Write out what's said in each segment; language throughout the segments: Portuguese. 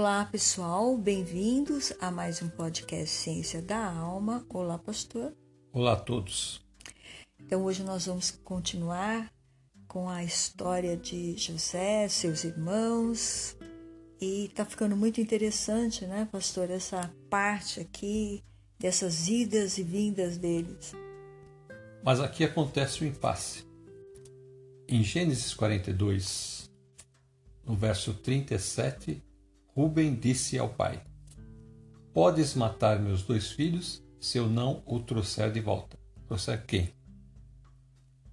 Olá, pessoal, bem-vindos a mais um podcast Ciência da Alma. Olá, pastor. Olá a todos. Então, hoje nós vamos continuar com a história de José, seus irmãos, e tá ficando muito interessante, né, pastor, essa parte aqui dessas idas e vindas deles. Mas aqui acontece o impasse. Em Gênesis 42, no verso 37, Ruben disse ao pai: Podes matar meus dois filhos se eu não o trouxer de volta. Trouxer quem?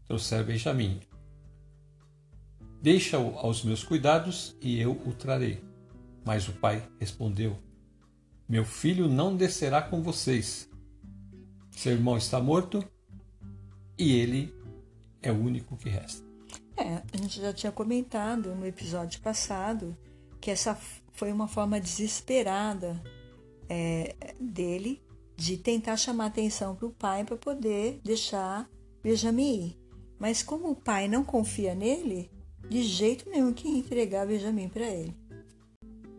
Trouxer Benjamim. Deixa-o aos meus cuidados e eu o trarei. Mas o pai respondeu: Meu filho não descerá com vocês. Seu irmão está morto e ele é o único que resta. É, a gente já tinha comentado no episódio passado que essa foi uma forma desesperada é, dele de tentar chamar atenção para o pai para poder deixar Benjamin ir. Mas como o pai não confia nele, de jeito nenhum que entregar Benjamin para ele.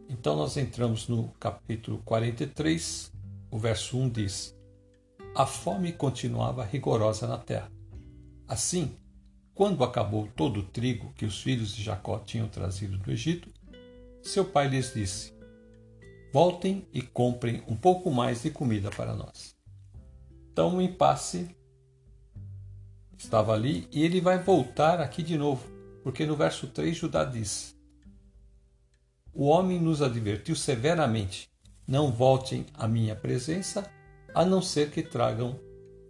Então nós entramos no capítulo 43, o verso 1 diz: A fome continuava rigorosa na terra. Assim, quando acabou todo o trigo que os filhos de Jacó tinham trazido do Egito, seu pai lhes disse: Voltem e comprem um pouco mais de comida para nós. Então o impasse estava ali e ele vai voltar aqui de novo, porque no verso 3 Judá diz: O homem nos advertiu severamente: Não voltem à minha presença, a não ser que tragam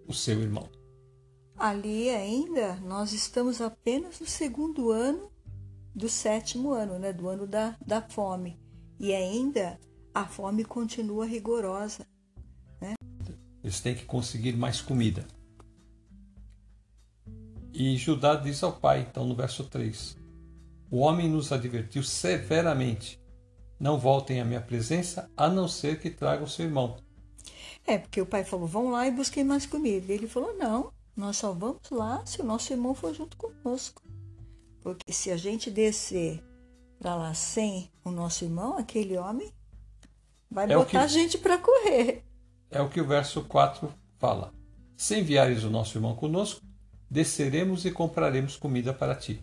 o seu irmão. Ali ainda nós estamos apenas no segundo ano do sétimo ano, né, do ano da, da fome. E ainda a fome continua rigorosa. Né? Eles têm que conseguir mais comida. E Judá diz ao pai, então no verso 3: O homem nos advertiu severamente: Não voltem à minha presença, a não ser que tragam seu irmão. É, porque o pai falou: Vão lá e busquem mais comida. E ele falou: Não, nós só vamos lá se o nosso irmão for junto conosco. Porque se a gente descer para lá sem o nosso irmão, aquele homem vai é botar que, a gente para correr. É o que o verso 4 fala. Se enviares o nosso irmão conosco, desceremos e compraremos comida para ti.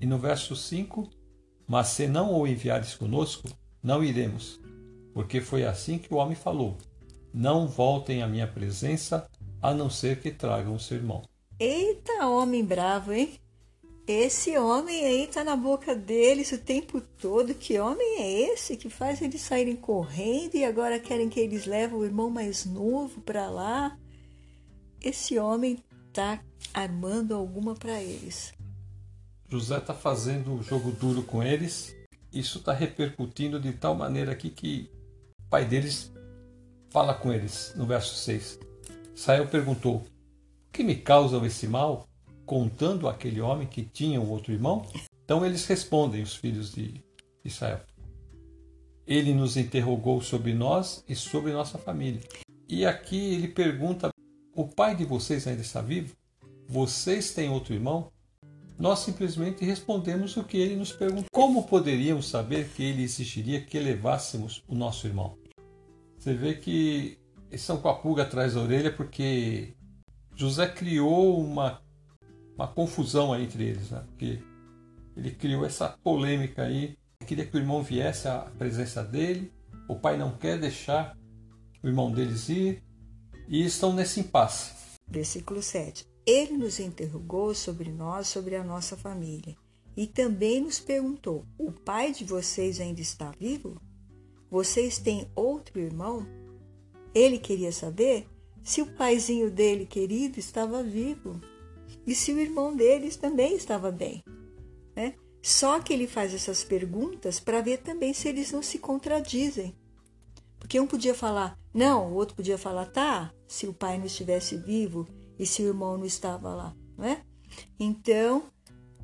E no verso 5, mas se não o enviares conosco, não iremos, porque foi assim que o homem falou: Não voltem à minha presença, a não ser que tragam o seu irmão. Eita, homem bravo, hein? Esse homem aí tá na boca deles o tempo todo. Que homem é esse que faz eles saírem correndo e agora querem que eles levem o irmão mais novo para lá? Esse homem tá armando alguma para eles. José tá fazendo um jogo duro com eles. Isso tá repercutindo de tal maneira aqui que o pai deles fala com eles no verso 6. Sael perguntou: "O que me causa esse mal?" Contando aquele homem que tinha o outro irmão? Então eles respondem, os filhos de Israel. Ele nos interrogou sobre nós e sobre nossa família. E aqui ele pergunta: O pai de vocês ainda está vivo? Vocês têm outro irmão? Nós simplesmente respondemos o que ele nos perguntou. Como poderíamos saber que ele exigiria que levássemos o nosso irmão? Você vê que eles estão com a pulga atrás da orelha porque José criou uma uma confusão entre eles, né? porque ele criou essa polêmica aí. Ele queria que o irmão viesse à presença dele, o pai não quer deixar o irmão deles ir, e estão nesse impasse. Versículo 7. Ele nos interrogou sobre nós, sobre a nossa família, e também nos perguntou: O pai de vocês ainda está vivo? Vocês têm outro irmão? Ele queria saber se o paizinho dele querido estava vivo e se o irmão deles também estava bem. Né? Só que ele faz essas perguntas para ver também se eles não se contradizem. Porque um podia falar não, o outro podia falar tá, se o pai não estivesse vivo e se o irmão não estava lá. Não é? Então,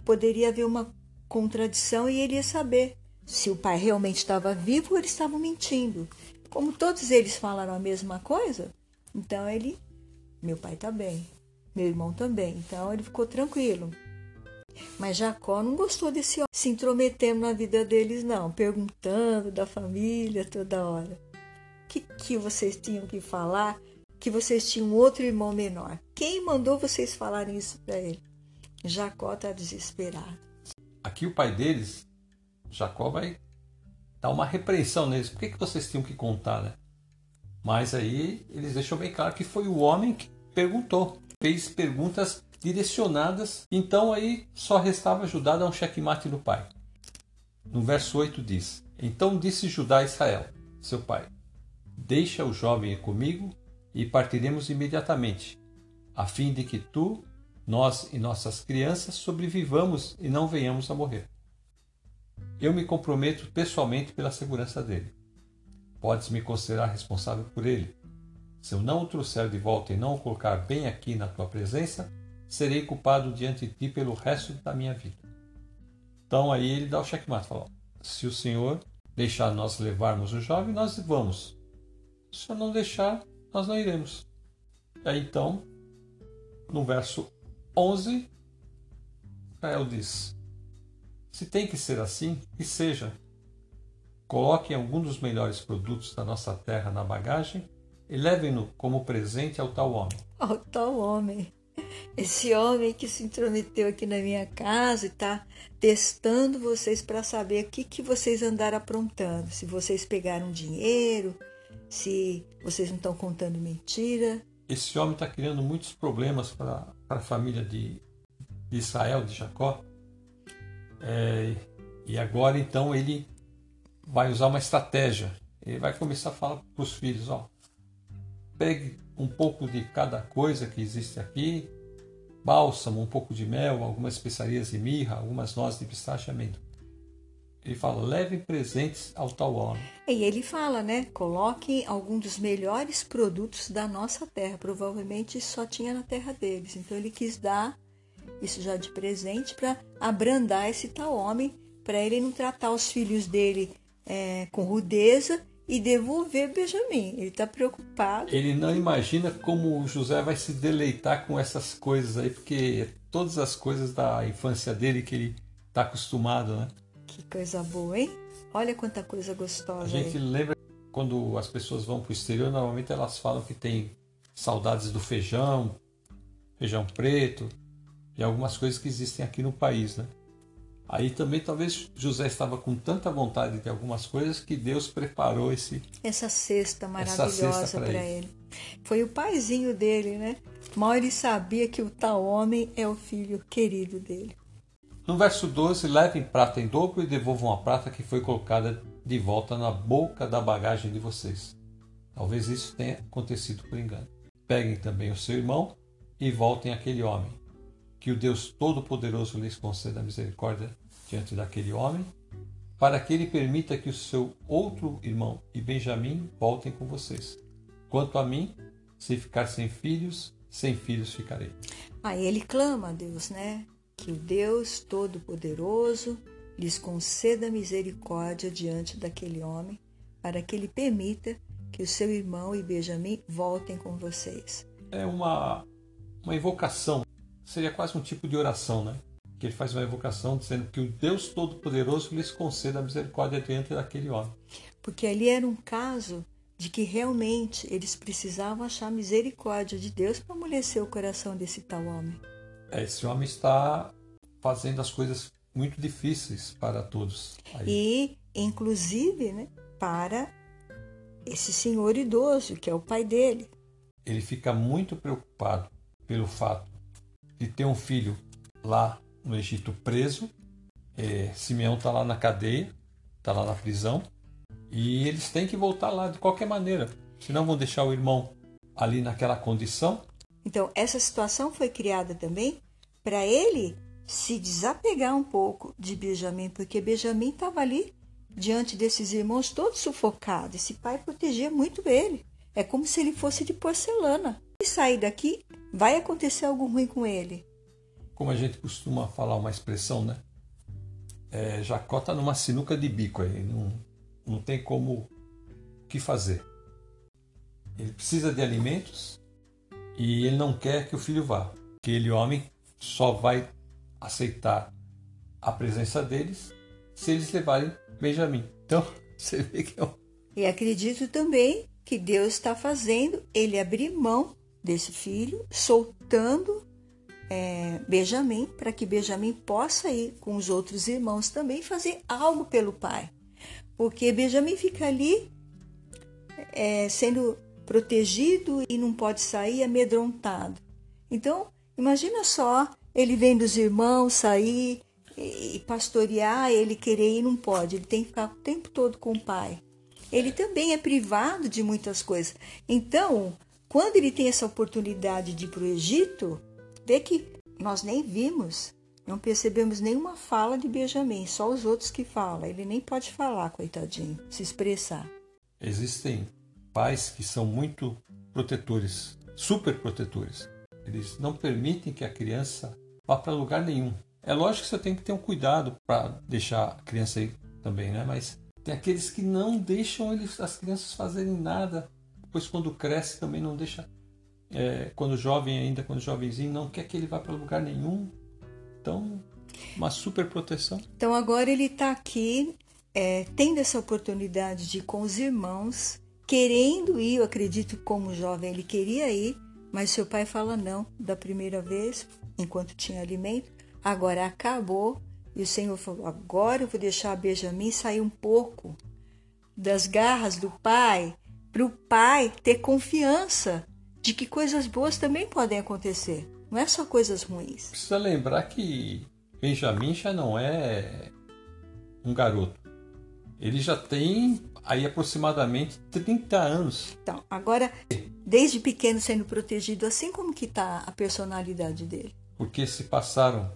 poderia haver uma contradição e ele ia saber se o pai realmente estava vivo ou eles estavam mentindo. Como todos eles falaram a mesma coisa, então ele, meu pai está bem, meu irmão também. Então ele ficou tranquilo. Mas Jacó não gostou desse homem. se intrometendo na vida deles, não, perguntando da família toda hora. O que, que vocês tinham que falar? Que vocês tinham outro irmão menor. Quem mandou vocês falarem isso para ele? Jacó está desesperado. Aqui o pai deles, Jacó, vai dar uma repreensão neles. Por que, que vocês tinham que contar, né? Mas aí eles deixam bem claro que foi o homem que perguntou, fez perguntas direcionadas. Então aí só restava Judá dar um checkmate no pai. No verso 8 diz: Então disse Judá a Israel, seu pai: Deixa o jovem comigo e partiremos imediatamente, a fim de que tu nós e nossas crianças sobrevivamos e não venhamos a morrer. Eu me comprometo pessoalmente pela segurança dele. Podes me considerar responsável por ele. Se eu não o trouxer de volta e não o colocar bem aqui na tua presença, serei culpado diante de ti pelo resto da minha vida. Então aí ele dá o checkmate, fala: se o Senhor deixar nós levarmos o jovem, nós vamos. Se o Senhor não deixar, nós não iremos. Aí então, no verso 11, Israel diz: Se tem que ser assim, que seja. Coloquem algum dos melhores produtos da nossa terra na bagagem e levem-no como presente ao tal homem. Ao tal homem. Esse homem que se intrometeu aqui na minha casa e está testando vocês para saber o que, que vocês andaram aprontando. Se vocês pegaram dinheiro, se vocês não estão contando mentira. Esse homem está criando muitos problemas para a família de, de, Israel, de Jacó. É, e agora então ele vai usar uma estratégia. Ele vai começar a falar para os filhos: ó, pegue um pouco de cada coisa que existe aqui, bálsamo, um pouco de mel, algumas especiarias de mirra, algumas nozes de pistache amêndoa. Ele fala, levem presentes ao tal homem. E ele fala, né? Coloquem algum dos melhores produtos da nossa terra. Provavelmente só tinha na terra deles. Então ele quis dar isso já de presente para abrandar esse tal homem, para ele não tratar os filhos dele é, com rudeza e devolver Benjamim. Ele está preocupado. Ele não imagina como José vai se deleitar com essas coisas aí, porque todas as coisas da infância dele que ele está acostumado, né? Que coisa boa, hein? Olha quanta coisa gostosa. A gente aí. lembra quando as pessoas vão para o exterior, normalmente elas falam que tem saudades do feijão, feijão preto e algumas coisas que existem aqui no país, né? Aí também talvez José estava com tanta vontade de algumas coisas que Deus preparou esse essa cesta maravilhosa para ele. ele. Foi o paizinho dele, né? Mal ele sabia que o tal homem é o filho querido dele. No verso 12, levem prata em dobro e devolvam a prata que foi colocada de volta na boca da bagagem de vocês. Talvez isso tenha acontecido por engano. Peguem também o seu irmão e voltem àquele homem. Que o Deus Todo-Poderoso lhes conceda misericórdia diante daquele homem, para que ele permita que o seu outro irmão e Benjamim voltem com vocês. Quanto a mim, se ficar sem filhos, sem filhos ficarei. Aí ele clama a Deus, né? que o Deus Todo-Poderoso lhes conceda misericórdia diante daquele homem, para que ele permita que o seu irmão e Benjamim voltem com vocês. É uma, uma invocação, seria quase um tipo de oração, né? Que ele faz uma invocação dizendo que o Deus Todo-Poderoso lhes conceda misericórdia diante daquele homem. Porque ali era um caso de que realmente eles precisavam achar misericórdia de Deus para amolecer o coração desse tal homem. É, esse homem está fazendo as coisas muito difíceis para todos. Aí. E, inclusive, né, para esse senhor idoso, que é o pai dele. Ele fica muito preocupado pelo fato de ter um filho lá no Egito preso. É, Simeão está lá na cadeia, está lá na prisão, e eles têm que voltar lá de qualquer maneira, senão vão deixar o irmão ali naquela condição então, essa situação foi criada também para ele se desapegar um pouco de Benjamin, porque Benjamin estava ali diante desses irmãos todo sufocado. Esse pai protegia muito ele. É como se ele fosse de porcelana. Se sair daqui, vai acontecer algo ruim com ele. Como a gente costuma falar uma expressão, né? É, Jacó está numa sinuca de bico aí, não, não tem como o que fazer. Ele precisa de alimentos, e ele não quer que o filho vá. Aquele homem só vai aceitar a presença deles se eles levarem Benjamim. Então, você vê que é um... E acredito também que Deus está fazendo ele abrir mão desse filho, soltando é, Benjamim, para que Benjamim possa ir com os outros irmãos também fazer algo pelo pai. Porque Benjamim fica ali é, sendo protegido e não pode sair amedrontado. Então, imagina só ele vendo os irmãos sair e pastorear, ele querer e não pode, ele tem que ficar o tempo todo com o pai. Ele também é privado de muitas coisas. Então, quando ele tem essa oportunidade de ir para o Egito, vê que nós nem vimos, não percebemos nenhuma fala de Benjamim, só os outros que falam. Ele nem pode falar, coitadinho, se expressar. Existem pais que são muito protetores, super protetores. Eles não permitem que a criança vá para lugar nenhum. É lógico que você tem que ter um cuidado para deixar a criança aí também, né? Mas tem aqueles que não deixam eles, as crianças fazerem nada. Depois, quando cresce, também não deixa. É, quando jovem ainda, quando jovenzinho, não quer que ele vá para lugar nenhum. Então, uma super proteção. Então, agora ele está aqui, é, tendo essa oportunidade de ir com os irmãos, querendo ir. Eu acredito como jovem ele queria ir, mas seu pai fala não da primeira vez, enquanto tinha alimento. Agora acabou e o Senhor falou: agora eu vou deixar Benjamim sair um pouco das garras do pai, para o pai ter confiança de que coisas boas também podem acontecer. Não é só coisas ruins. Precisa lembrar que Benjamim já não é um garoto. Ele já tem aí aproximadamente 30 anos. Então, agora, desde pequeno sendo protegido, assim como que está a personalidade dele? Porque se passaram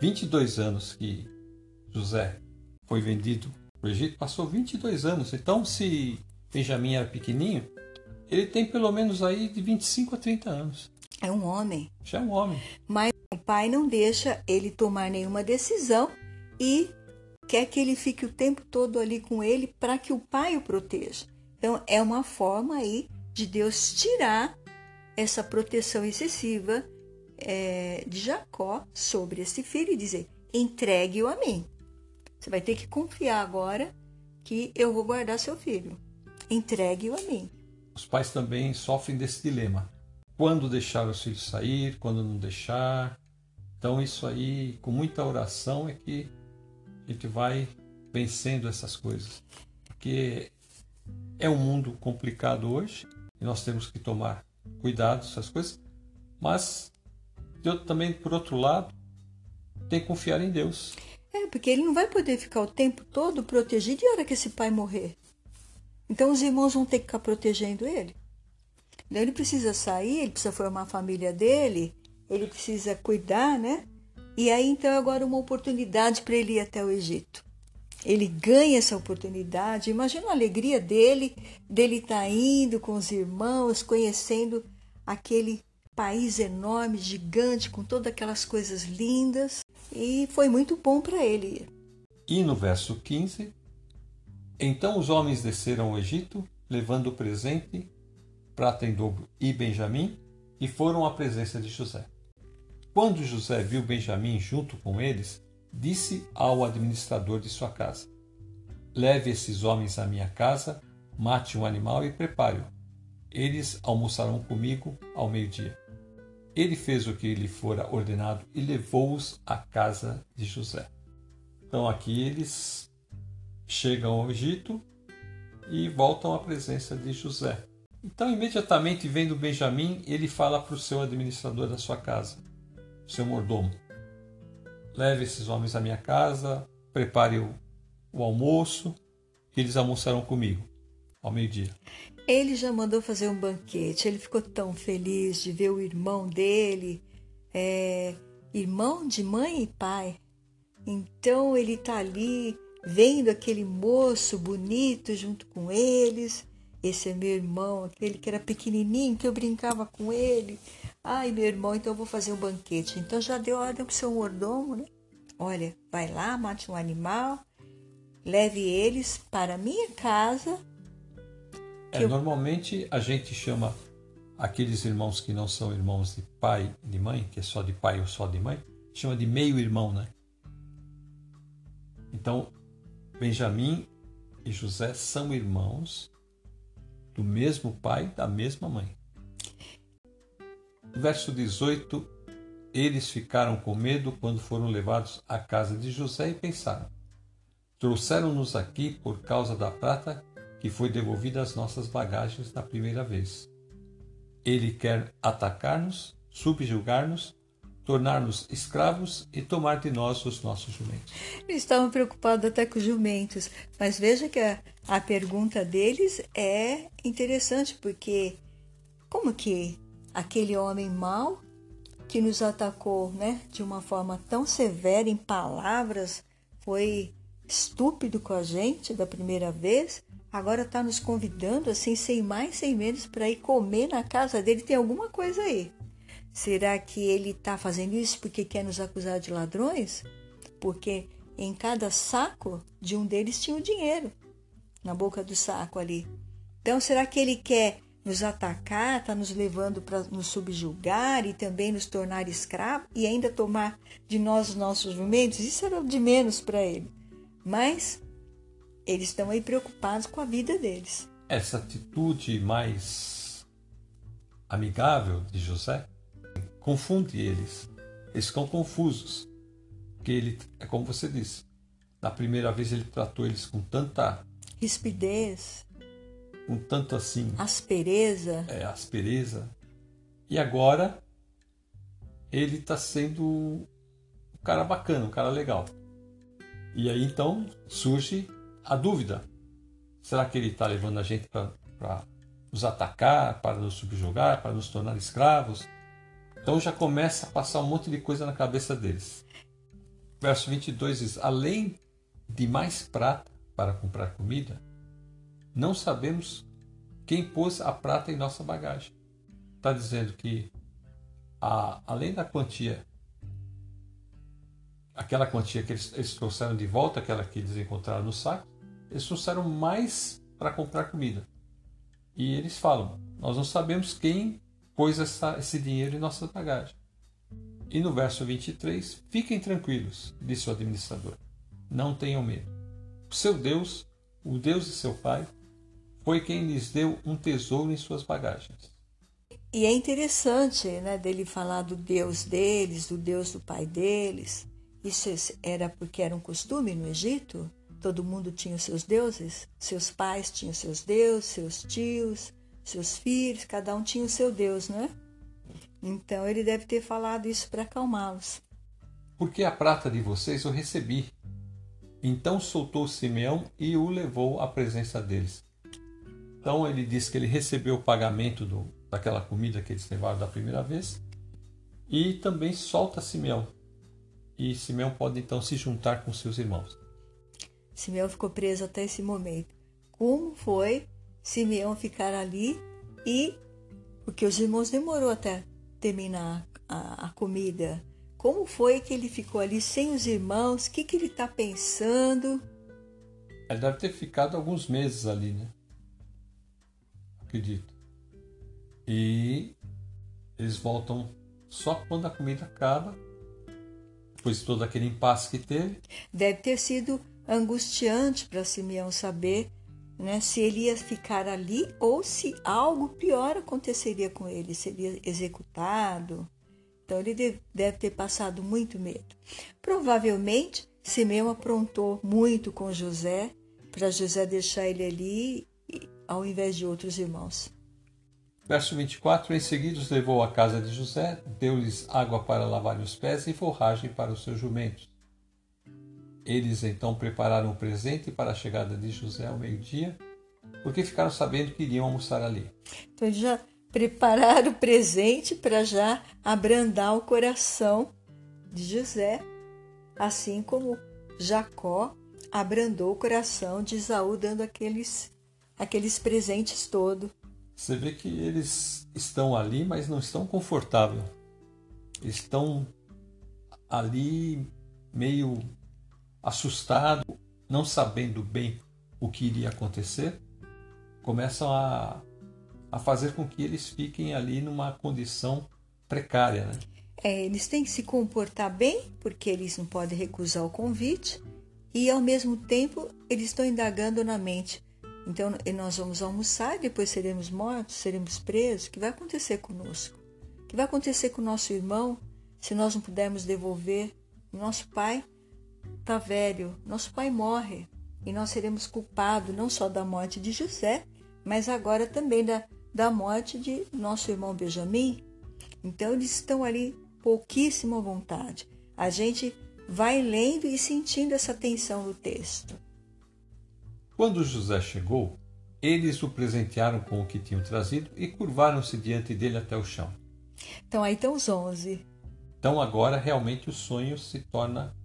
22 anos que José foi vendido para o Egito, passou 22 anos. Então, se Benjamim era pequenininho, ele tem pelo menos aí de 25 a 30 anos. É um homem. Já é um homem. Mas o pai não deixa ele tomar nenhuma decisão e quer que ele fique o tempo todo ali com ele para que o pai o proteja. Então, é uma forma aí de Deus tirar essa proteção excessiva é, de Jacó sobre esse filho e dizer: entregue-o a mim. Você vai ter que confiar agora que eu vou guardar seu filho. Entregue-o a mim. Os pais também sofrem desse dilema. Quando deixar os filhos sair, quando não deixar. Então, isso aí, com muita oração, é que a gente vai vencendo essas coisas. Porque é um mundo complicado hoje e nós temos que tomar cuidado com essas coisas, mas eu também, por outro lado, tem que confiar em Deus. É, porque ele não vai poder ficar o tempo todo protegido e a hora que esse pai morrer. Então os irmãos vão ter que ficar protegendo ele. Ele precisa sair, ele precisa formar a família dele, ele precisa cuidar, né? E aí então agora uma oportunidade para ele ir até o Egito. Ele ganha essa oportunidade. Imagina a alegria dele, dele estar tá indo com os irmãos, conhecendo aquele país enorme, gigante, com todas aquelas coisas lindas, e foi muito bom para ele. E no verso 15: Então os homens desceram ao Egito, levando o presente, prata em dobro e Benjamim, e foram à presença de José. Quando José viu Benjamim junto com eles, disse ao administrador de sua casa: Leve esses homens à minha casa, mate um animal e prepare-o. Eles almoçarão comigo ao meio-dia. Ele fez o que lhe fora ordenado e levou-os à casa de José. Então aqui eles chegam ao Egito e voltam à presença de José. Então, imediatamente vendo Benjamim, ele fala para o seu administrador da sua casa, seu mordomo: Leve esses homens à minha casa, prepare o, o almoço, que eles almoçarão comigo ao meio-dia. Ele já mandou fazer um banquete, ele ficou tão feliz de ver o irmão dele, é, irmão de mãe e pai. Então ele está ali vendo aquele moço bonito junto com eles. Esse é meu irmão, aquele que era pequenininho, que eu brincava com ele. Ai, meu irmão, então eu vou fazer um banquete. Então já deu ordem para o seu mordomo, né? Olha, vai lá, mate um animal, leve eles para a minha casa é, eu... Normalmente a gente chama aqueles irmãos que não são irmãos de pai e de mãe, que é só de pai ou só de mãe, chama de meio irmão, né? Então, Benjamim e José são irmãos do mesmo pai, da mesma mãe. Verso 18: Eles ficaram com medo quando foram levados à casa de José e pensaram: Trouxeram-nos aqui por causa da prata que foi devolvida às nossas bagagens na primeira vez. Ele quer atacar-nos, subjugar-nos tornar-nos escravos e tomar de nós os nossos jumentos. Eles estavam preocupados até com os jumentos, mas veja que a, a pergunta deles é interessante, porque como que aquele homem mau que nos atacou né, de uma forma tão severa, em palavras, foi estúpido com a gente da primeira vez, agora está nos convidando assim, sem mais, sem menos, para ir comer na casa dele. Tem alguma coisa aí. Será que ele está fazendo isso porque quer nos acusar de ladrões? Porque em cada saco de um deles tinha o dinheiro na boca do saco ali. Então, será que ele quer nos atacar, está nos levando para nos subjugar e também nos tornar escravos e ainda tomar de nós os nossos jumentos? Isso era de menos para ele. Mas eles estão aí preocupados com a vida deles. Essa atitude mais amigável de José confunde eles. Eles ficam confusos. Porque ele, é como você disse, na primeira vez ele tratou eles com tanta rispidez, com tanto assim aspereza. É, aspereza. E agora ele está sendo um cara bacana, um cara legal. E aí então surge a dúvida: será que ele está levando a gente para nos atacar, para nos subjugar, para nos tornar escravos? Então já começa a passar um monte de coisa na cabeça deles. Verso 22 diz: Além de mais prata para comprar comida, não sabemos quem pôs a prata em nossa bagagem. Está dizendo que, a, além da quantia, aquela quantia que eles, eles trouxeram de volta, aquela que eles encontraram no saco, eles trouxeram mais para comprar comida. E eles falam: Nós não sabemos quem pôs essa, esse dinheiro em nossa bagagem. E no verso 23, fiquem tranquilos, disse o administrador. Não tenham medo. O seu Deus, o Deus de seu pai, foi quem lhes deu um tesouro em suas bagagens. E é interessante, né, dele falar do Deus deles, do Deus do pai deles. Isso era porque era um costume no Egito? Todo mundo tinha os seus deuses? Seus pais tinham seus deuses, seus tios, seus filhos, cada um tinha o seu Deus, não é? Então ele deve ter falado isso para acalmá-los. Porque a prata de vocês eu recebi. Então soltou Simeão e o levou à presença deles. Então ele diz que ele recebeu o pagamento do, daquela comida que eles levaram da primeira vez e também solta Simeão. E Simeão pode então se juntar com seus irmãos. Simeão ficou preso até esse momento. Como foi Simeão ficar ali e porque os irmãos demorou até terminar a, a comida. Como foi que ele ficou ali sem os irmãos? O que, que ele está pensando? Ele deve ter ficado alguns meses ali, né? Acredito. E eles voltam só quando a comida acaba, depois de todo aquele impasse que teve. Deve ter sido angustiante para Simeão saber né, se ele ia ficar ali ou se algo pior aconteceria com ele, seria executado. Então ele deve ter passado muito medo. Provavelmente Simeão aprontou muito com José para José deixar ele ali ao invés de outros irmãos. Verso 24: Em seguida os levou à casa de José, deu-lhes água para lavar os pés e forragem para os seus jumentos. Eles então prepararam o presente para a chegada de José ao meio-dia, porque ficaram sabendo que iriam almoçar ali. Então eles já prepararam o presente para já abrandar o coração de José, assim como Jacó abrandou o coração de Isaú dando aqueles aqueles presentes todos. Você vê que eles estão ali, mas não estão confortáveis. Estão ali meio assustado, não sabendo bem o que iria acontecer, começam a, a fazer com que eles fiquem ali numa condição precária. Né? É, eles têm que se comportar bem, porque eles não podem recusar o convite, e ao mesmo tempo eles estão indagando na mente. Então, nós vamos almoçar, depois seremos mortos, seremos presos. O que vai acontecer conosco? O que vai acontecer com o nosso irmão se nós não pudermos devolver? Nosso pai está velho, nosso pai morre e nós seremos culpados não só da morte de José, mas agora também da, da morte de nosso irmão Benjamim. Então, eles estão ali pouquíssimo à vontade. A gente vai lendo e sentindo essa tensão no texto. Quando José chegou, eles o presentearam com o que tinham trazido e curvaram-se diante dele até o chão. Então aí estão os onze. Então agora realmente o sonho se torna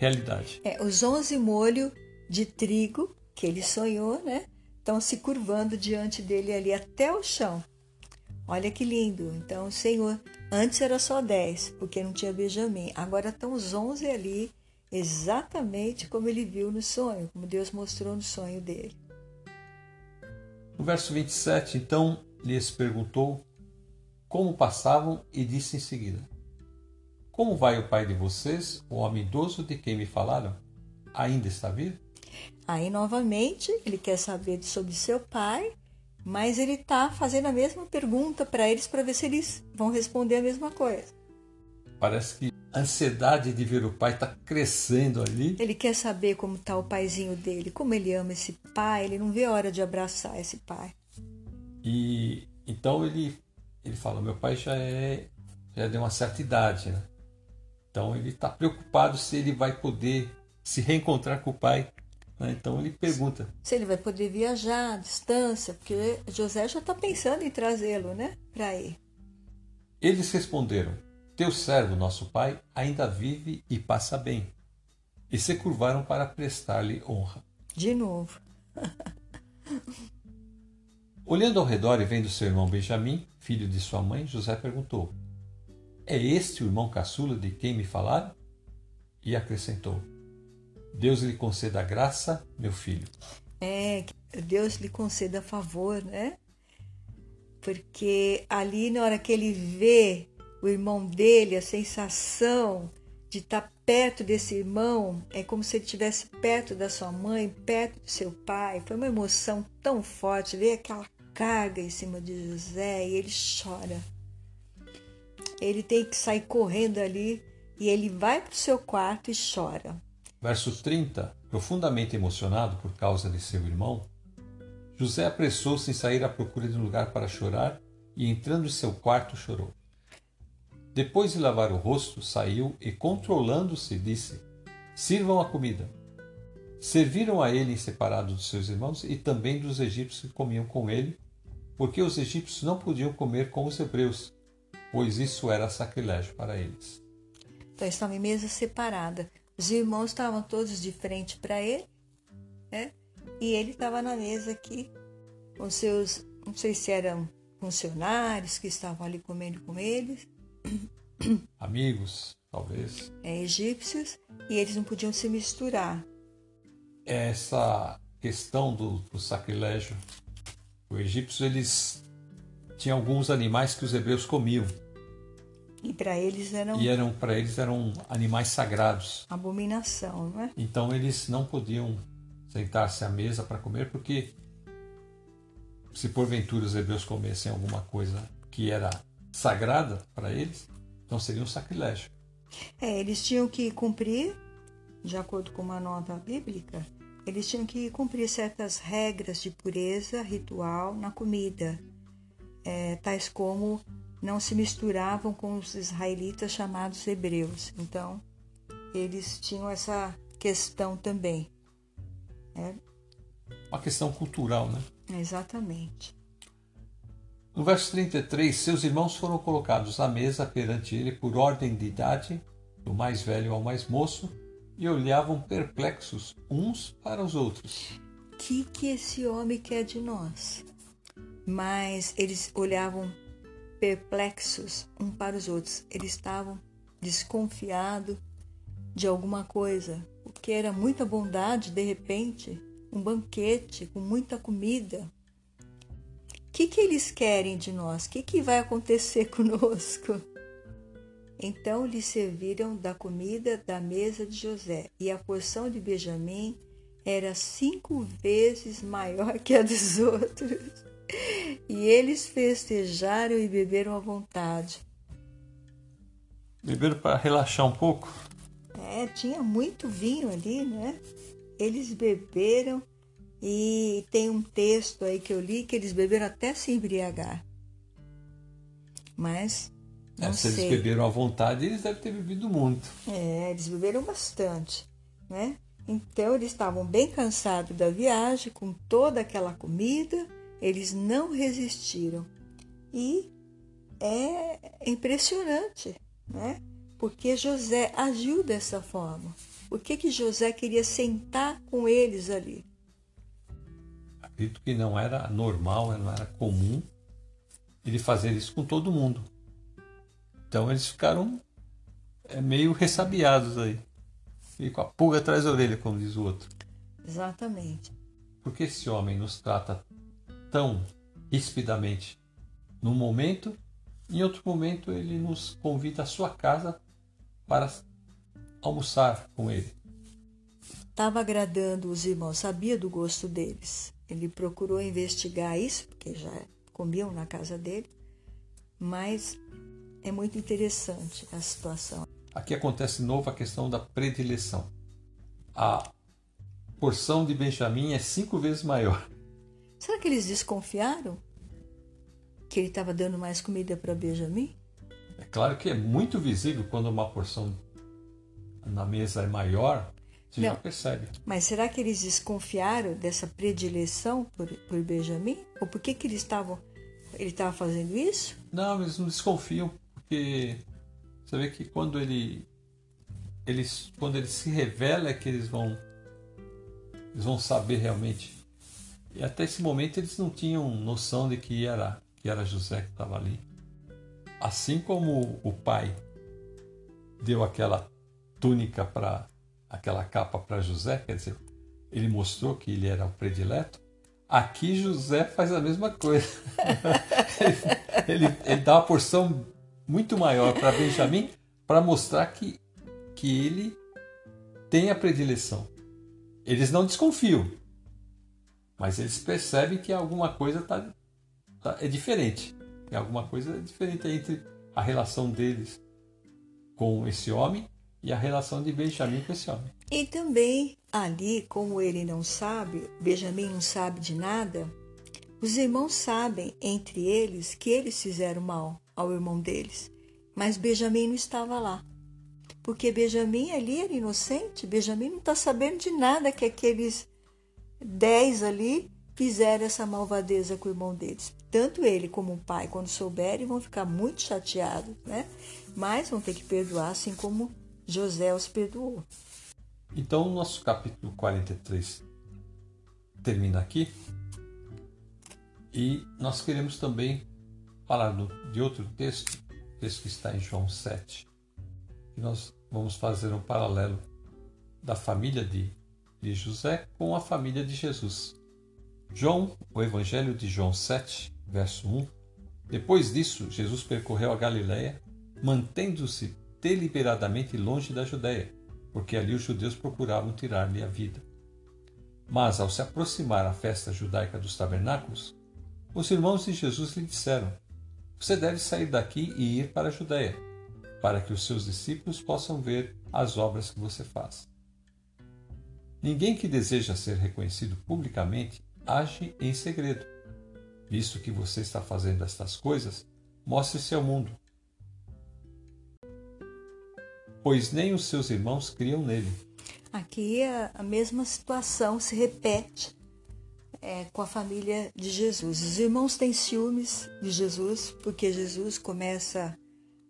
realidade. É, os onze molhos de trigo que ele sonhou, né? Estão se curvando diante dele ali até o chão. Olha que lindo. Então, Senhor, antes era só dez, porque não tinha Benjamim. Agora estão os onze ali exatamente como ele viu no sonho, como Deus mostrou no sonho dele. No verso 27, então, lhes perguntou como passavam e disse em seguida: Como vai o pai de vocês, o homem idoso de quem me falaram? Ainda está vivo? Aí, novamente, ele quer saber sobre seu pai, mas ele está fazendo a mesma pergunta para eles para ver se eles vão responder a mesma coisa. Parece que a ansiedade de ver o pai está crescendo ali. Ele quer saber como está o paizinho dele, como ele ama esse pai, ele não vê a hora de abraçar esse pai. E então ele ele fala, meu pai já é já deu uma certa idade, né? Então ele está preocupado se ele vai poder se reencontrar com o pai. Né? Então ele pergunta se ele vai poder viajar à distância, porque José já está pensando em trazê-lo, né, para ir. Eles responderam: teu servo, nosso pai, ainda vive e passa bem. E se curvaram para prestar-lhe honra. De novo. Olhando ao redor e vendo seu irmão Benjamim, filho de sua mãe, José perguntou: É este o irmão caçula de quem me falaram? E acrescentou: Deus lhe conceda graça, meu filho. É, Deus lhe conceda favor, né? Porque ali, na hora que ele vê o irmão dele, a sensação de estar perto desse irmão é como se ele estivesse perto da sua mãe, perto do seu pai. Foi uma emoção tão forte ver aquela carga em cima de José e ele chora. Ele tem que sair correndo ali e ele vai para o seu quarto e chora. Verso 30. Profundamente emocionado por causa de seu irmão, José apressou-se em sair à procura de um lugar para chorar e, entrando em seu quarto, chorou. Depois de lavar o rosto, saiu e, controlando-se, disse: Sirvam a comida. Serviram a ele em separado dos seus irmãos e também dos egípcios que comiam com ele, porque os egípcios não podiam comer com os hebreus, pois isso era sacrilégio para eles. Então estavam em mesa separada. Os irmãos estavam todos de frente para ele, né? E ele estava na mesa aqui com seus, não sei se eram funcionários que estavam ali comendo com eles, Amigos, talvez. É, egípcios, e eles não podiam se misturar. Essa questão do, do sacrilégio. Os egípcios, eles tinham alguns animais que os hebreus comiam. E para eles eram. E eram para eles eram animais sagrados. Abominação, não é? Então eles não podiam sentar-se à mesa para comer porque se porventura os hebreus comessem alguma coisa que era sagrada para eles, então seria um sacrilégio. É, eles tinham que cumprir, de acordo com uma nota bíblica, eles tinham que cumprir certas regras de pureza ritual na comida, é, tais como não se misturavam com os israelitas chamados hebreus. Então, eles tinham essa questão também. É. Uma questão cultural, né? Exatamente. No verso 33, seus irmãos foram colocados à mesa perante ele por ordem de idade, do mais velho ao mais moço, e olhavam perplexos uns para os outros. O que, que esse homem quer de nós? Mas eles olhavam perplexos um para os outros. Eles estavam desconfiados de alguma coisa, porque era muita bondade, de repente, um banquete com muita comida, o que, que eles querem de nós? O que, que vai acontecer conosco? Então lhe serviram da comida da mesa de José, e a porção de Benjamim era cinco vezes maior que a dos outros. E eles festejaram e beberam à vontade. Beberam para relaxar um pouco? É, tinha muito vinho ali, né? Eles beberam e tem um texto aí que eu li que eles beberam até se embriagar. Mas não é, se sei. eles beberam à vontade, eles devem ter bebido muito. É, eles beberam bastante, né? Então eles estavam bem cansados da viagem, com toda aquela comida, eles não resistiram. E é impressionante, né? Porque José agiu dessa forma. Por que, que José queria sentar com eles ali? Acredito que não era normal, não era comum ele fazer isso com todo mundo. Então eles ficaram é, meio ressabiados aí. E com a pulga atrás da orelha, como diz o outro. Exatamente. Porque esse homem nos trata tão rispidamente num momento, em outro momento ele nos convida à sua casa para almoçar com ele. Estava agradando os irmãos, sabia do gosto deles. Ele procurou investigar isso, porque já comiam na casa dele, mas é muito interessante a situação. Aqui acontece de novo a questão da predileção. A porção de Benjamim é cinco vezes maior. Será que eles desconfiaram que ele estava dando mais comida para Benjamim? É claro que é muito visível quando uma porção na mesa é maior, você Não. já percebe. Mas será que eles desconfiaram dessa predileção por, por Benjamim? Ou por que, que eles estavam. Ele estava fazendo isso? Não, eles não desconfiam, porque você vê que quando ele, eles, quando ele se revela é que eles vão, eles vão saber realmente. E até esse momento eles não tinham noção de que era, que era José que estava ali. Assim como o pai deu aquela túnica para aquela capa para José, quer dizer, ele mostrou que ele era o predileto. Aqui José faz a mesma coisa. ele, ele, ele dá uma porção muito maior para Benjamim para mostrar que, que ele tem a predileção. Eles não desconfiam, mas eles percebem que alguma coisa tá, tá, é diferente. Tem alguma coisa diferente entre a relação deles com esse homem e a relação de Benjamim com esse homem. E também ali, como ele não sabe, Benjamim não sabe de nada, os irmãos sabem entre eles que eles fizeram mal ao irmão deles, mas Benjamim não estava lá. Porque Benjamim ali era inocente, Benjamim não está sabendo de nada que aqueles dez ali fizeram essa malvadeza com o irmão deles. Tanto ele como o pai, quando souberem, vão ficar muito chateados, né? Mas vão ter que perdoar, assim como José os perdoou. Então, o nosso capítulo 43 termina aqui. E nós queremos também falar de outro texto, texto que está em João 7. E nós vamos fazer um paralelo da família de, de José com a família de Jesus. João, o Evangelho de João 7, verso 1. Depois disso, Jesus percorreu a Galiléia, mantendo-se deliberadamente longe da Judéia, porque ali os judeus procuravam tirar-lhe a vida. Mas, ao se aproximar a festa judaica dos tabernáculos, os irmãos de Jesus lhe disseram: Você deve sair daqui e ir para a Judéia, para que os seus discípulos possam ver as obras que você faz. Ninguém que deseja ser reconhecido publicamente age em segredo. Visto que você está fazendo estas coisas, mostre-se ao mundo. Pois nem os seus irmãos criam nele. Aqui a, mesma situação se repete é, com a família de Jesus. Os irmãos têm ciúmes de Jesus, porque Jesus começa,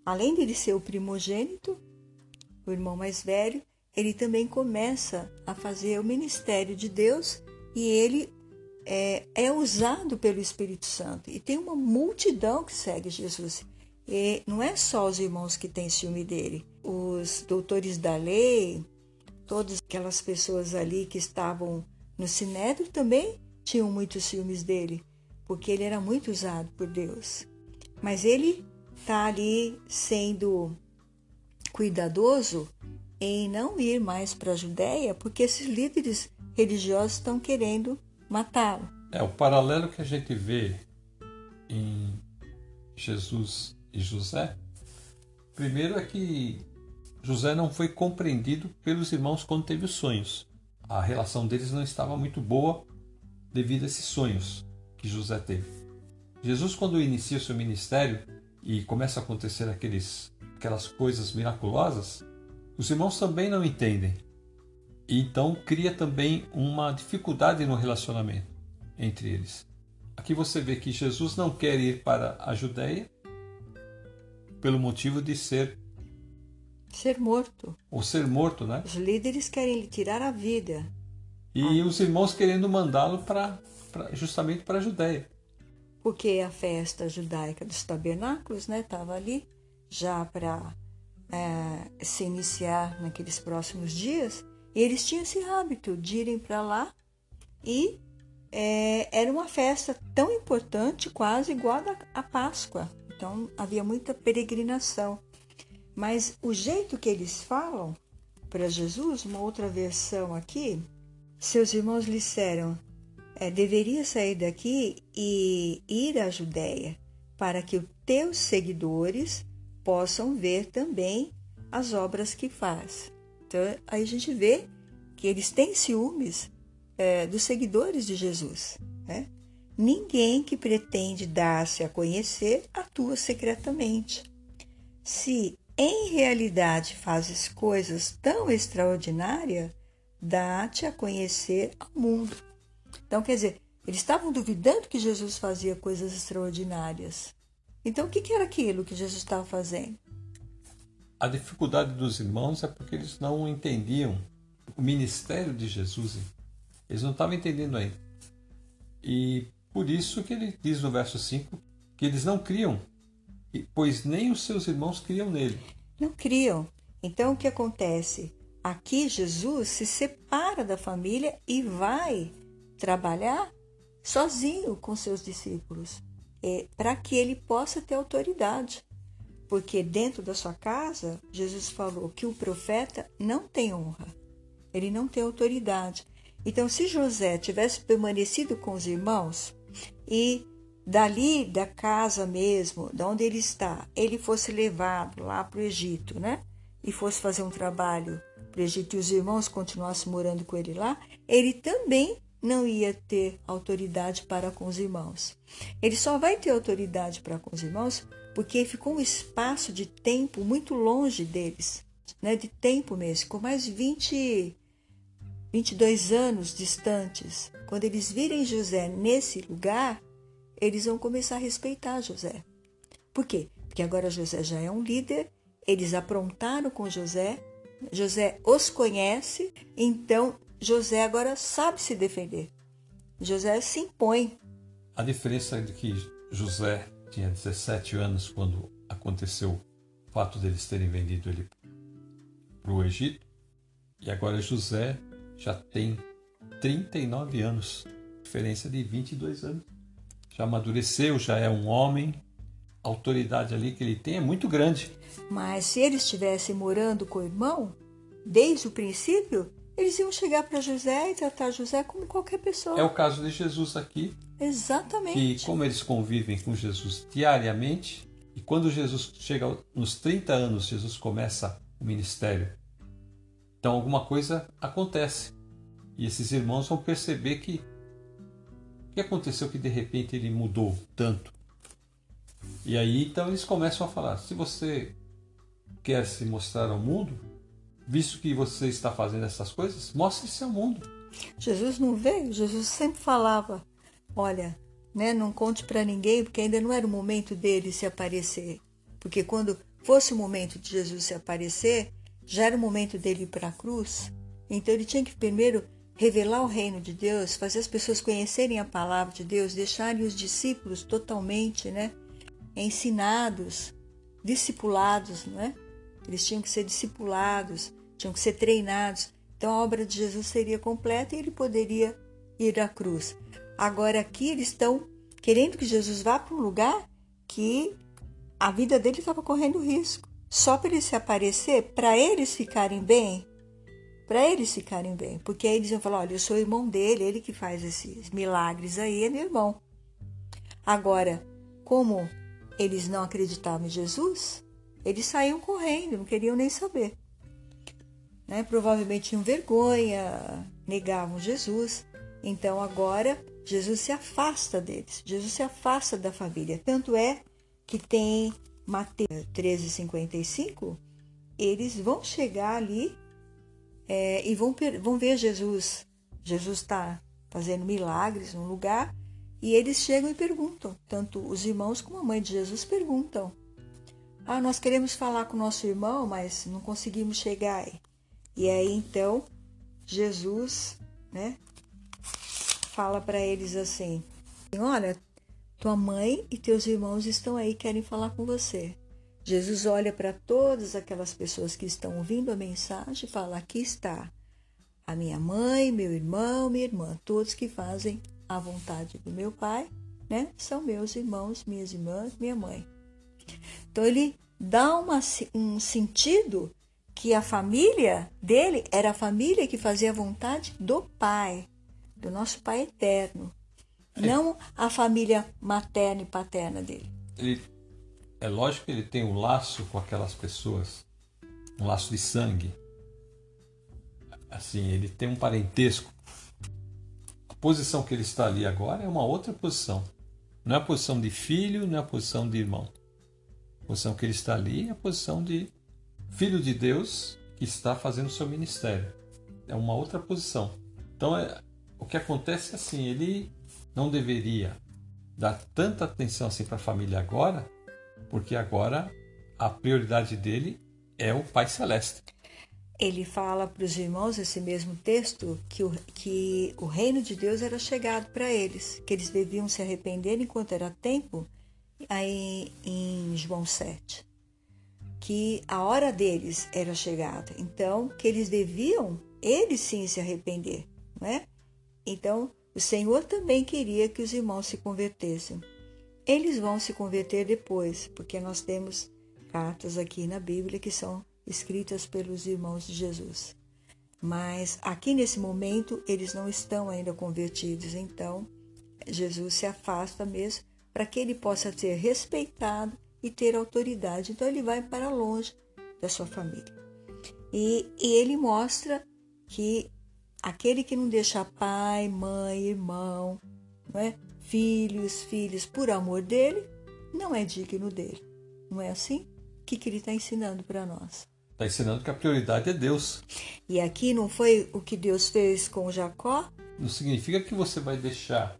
além de ele ser o primogênito, o irmão mais velho, ele também começa a fazer o ministério de Deus e ele é, é usado pelo Espírito Santo. E tem uma multidão que segue Jesus. E não é só os irmãos que têm ciúme dele. Os doutores da lei, todas aquelas pessoas ali que estavam no Sinédrio também tinham muitos ciúmes dele, porque ele era muito usado por Deus. Mas ele está ali sendo cuidadoso em não ir mais para a Judéia, porque esses líderes religiosos estão querendo matá-lo. É, o paralelo que a gente vê em Jesus e José, primeiro é que José não foi compreendido pelos irmãos quando teve os sonhos. A relação deles não estava muito boa devido a esses sonhos que José teve. Jesus, quando inicia o seu ministério e começa a acontecer aqueles, aquelas coisas miraculosas, os irmãos também não entendem. E então cria também uma dificuldade no relacionamento entre eles. Aqui você vê que Jesus não quer ir para a Judéia pelo motivo de ser ser morto. Ou ser morto, né? Os líderes querem lhe tirar a vida. E ah. os irmãos querendo mandá-lo para justamente para a Judéia. Porque a festa judaica dos tabernáculos, né, estava ali já para é, se iniciar naqueles próximos dias. Eles tinham esse hábito de irem para lá e é, era uma festa tão importante, quase igual a Páscoa. Então havia muita peregrinação. Mas o jeito que eles falam para Jesus, uma outra versão aqui, seus irmãos lhe disseram: é, deveria sair daqui e ir à Judéia, para que os teus seguidores possam ver também as obras que faz. Então, aí a gente vê que eles têm ciúmes é, dos seguidores de Jesus. Né? Ninguém que pretende dar-se a conhecer atua secretamente. Se em realidade fazes coisas tão extraordinárias, dá-te a conhecer ao mundo. Então, quer dizer, eles estavam duvidando que Jesus fazia coisas extraordinárias. Então, o que era aquilo que Jesus estava fazendo? A dificuldade dos irmãos é porque eles não entendiam o ministério de Jesus. Eles não estavam entendendo ainda. E por isso que ele diz no verso 5 que eles não criam pois nem os seus irmãos criam nele. Não criam. Então o que acontece? Aqui Jesus se separa da família e vai trabalhar sozinho com seus discípulos, é, para que ele possa ter autoridade. Porque dentro da sua casa, Jesus falou que o profeta não tem honra, ele não tem autoridade. Então, se José tivesse permanecido com os irmãos e dali da casa mesmo, de onde ele está, ele fosse levado lá para o Egito, né? E fosse fazer um trabalho para o Egito e os irmãos continuassem morando com ele lá, ele também não ia ter autoridade para com os irmãos. Ele só vai ter autoridade para com os irmãos porque ficou um espaço de tempo muito longe deles, né? De tempo mesmo, com mais 20 22 anos distantes. Quando eles virem José nesse lugar, eles vão começar a respeitar José. Por quê? Porque agora José já é um líder, eles aprontaram com José, José os conhece, então José agora sabe se defender. José se impõe. A diferença é de que José tinha 17 anos quando aconteceu o fato deles terem vendido ele para o Egito, e agora José já tem 39 anos, diferença de 22 anos já amadureceu, já é um homem. A autoridade ali que ele tem é muito grande. Mas se eles estivessem morando com o irmão, desde o princípio, eles iam chegar para José e tratar José como qualquer pessoa. É o caso de Jesus aqui. Exatamente. E como eles convivem com Jesus diariamente, e quando Jesus chega nos 30 anos, Jesus começa o ministério. Então alguma coisa acontece. E esses irmãos vão perceber que o que aconteceu que de repente ele mudou tanto? E aí então eles começam a falar: se você quer se mostrar ao mundo, visto que você está fazendo essas coisas, mostre-se ao mundo. Jesus não veio, Jesus sempre falava: olha, né, não conte para ninguém, porque ainda não era o momento dele se aparecer. Porque quando fosse o momento de Jesus se aparecer, já era o momento dele ir para a cruz. Então ele tinha que primeiro revelar o reino de Deus, fazer as pessoas conhecerem a palavra de Deus, deixarem os discípulos totalmente, né, ensinados, discipulados, né? Eles tinham que ser discipulados, tinham que ser treinados. Então a obra de Jesus seria completa e ele poderia ir à cruz. Agora aqui eles estão querendo que Jesus vá para um lugar que a vida dele estava correndo risco. só para ele se aparecer, para eles ficarem bem, para eles ficarem bem, porque aí eles iam falar, olha, eu sou irmão dele, ele que faz esses milagres aí, é meu irmão. Agora, como eles não acreditavam em Jesus, eles saíam correndo, não queriam nem saber. Né? Provavelmente tinham vergonha, negavam Jesus. Então agora Jesus se afasta deles, Jesus se afasta da família. Tanto é que tem Mateus 13,55, eles vão chegar ali é, e vão, vão ver Jesus. Jesus está fazendo milagres num lugar e eles chegam e perguntam. Tanto os irmãos como a mãe de Jesus perguntam: Ah, nós queremos falar com o nosso irmão, mas não conseguimos chegar. E aí então Jesus, né, fala para eles assim: Olha, tua mãe e teus irmãos estão aí, querem falar com você. Jesus olha para todas aquelas pessoas que estão ouvindo a mensagem e fala: Aqui está a minha mãe, meu irmão, minha irmã, todos que fazem a vontade do meu pai, né? São meus irmãos, minhas irmãs, minha mãe. Então ele dá uma, um sentido que a família dele era a família que fazia a vontade do pai, do nosso pai eterno não a família materna e paterna dele. Ele, é lógico que ele tem um laço com aquelas pessoas, um laço de sangue. Assim, ele tem um parentesco. A posição que ele está ali agora é uma outra posição. Não é a posição de filho, não é a posição de irmão. A posição que ele está ali é a posição de filho de Deus que está fazendo seu ministério. É uma outra posição. Então, é, o que acontece é assim, ele não deveria dar tanta atenção assim para a família agora, porque agora a prioridade dele é o Pai Celeste. Ele fala para os irmãos, esse mesmo texto, que o, que o reino de Deus era chegado para eles, que eles deviam se arrepender enquanto era tempo, aí em João 7. Que a hora deles era chegada. Então, que eles deviam, eles sim, se arrepender. Não é? Então, o Senhor também queria que os irmãos se convertessem. Eles vão se converter depois, porque nós temos cartas aqui na Bíblia que são escritas pelos irmãos de Jesus. Mas aqui nesse momento eles não estão ainda convertidos, então Jesus se afasta mesmo para que ele possa ser respeitado e ter autoridade. Então ele vai para longe da sua família. E, e ele mostra que aquele que não deixa pai, mãe, irmão, não é? filhos, filhos, por amor dele, não é digno dele. Não é assim? O que, que ele está ensinando para nós? Está ensinando que a prioridade é Deus. E aqui não foi o que Deus fez com Jacó? Não significa que você vai deixar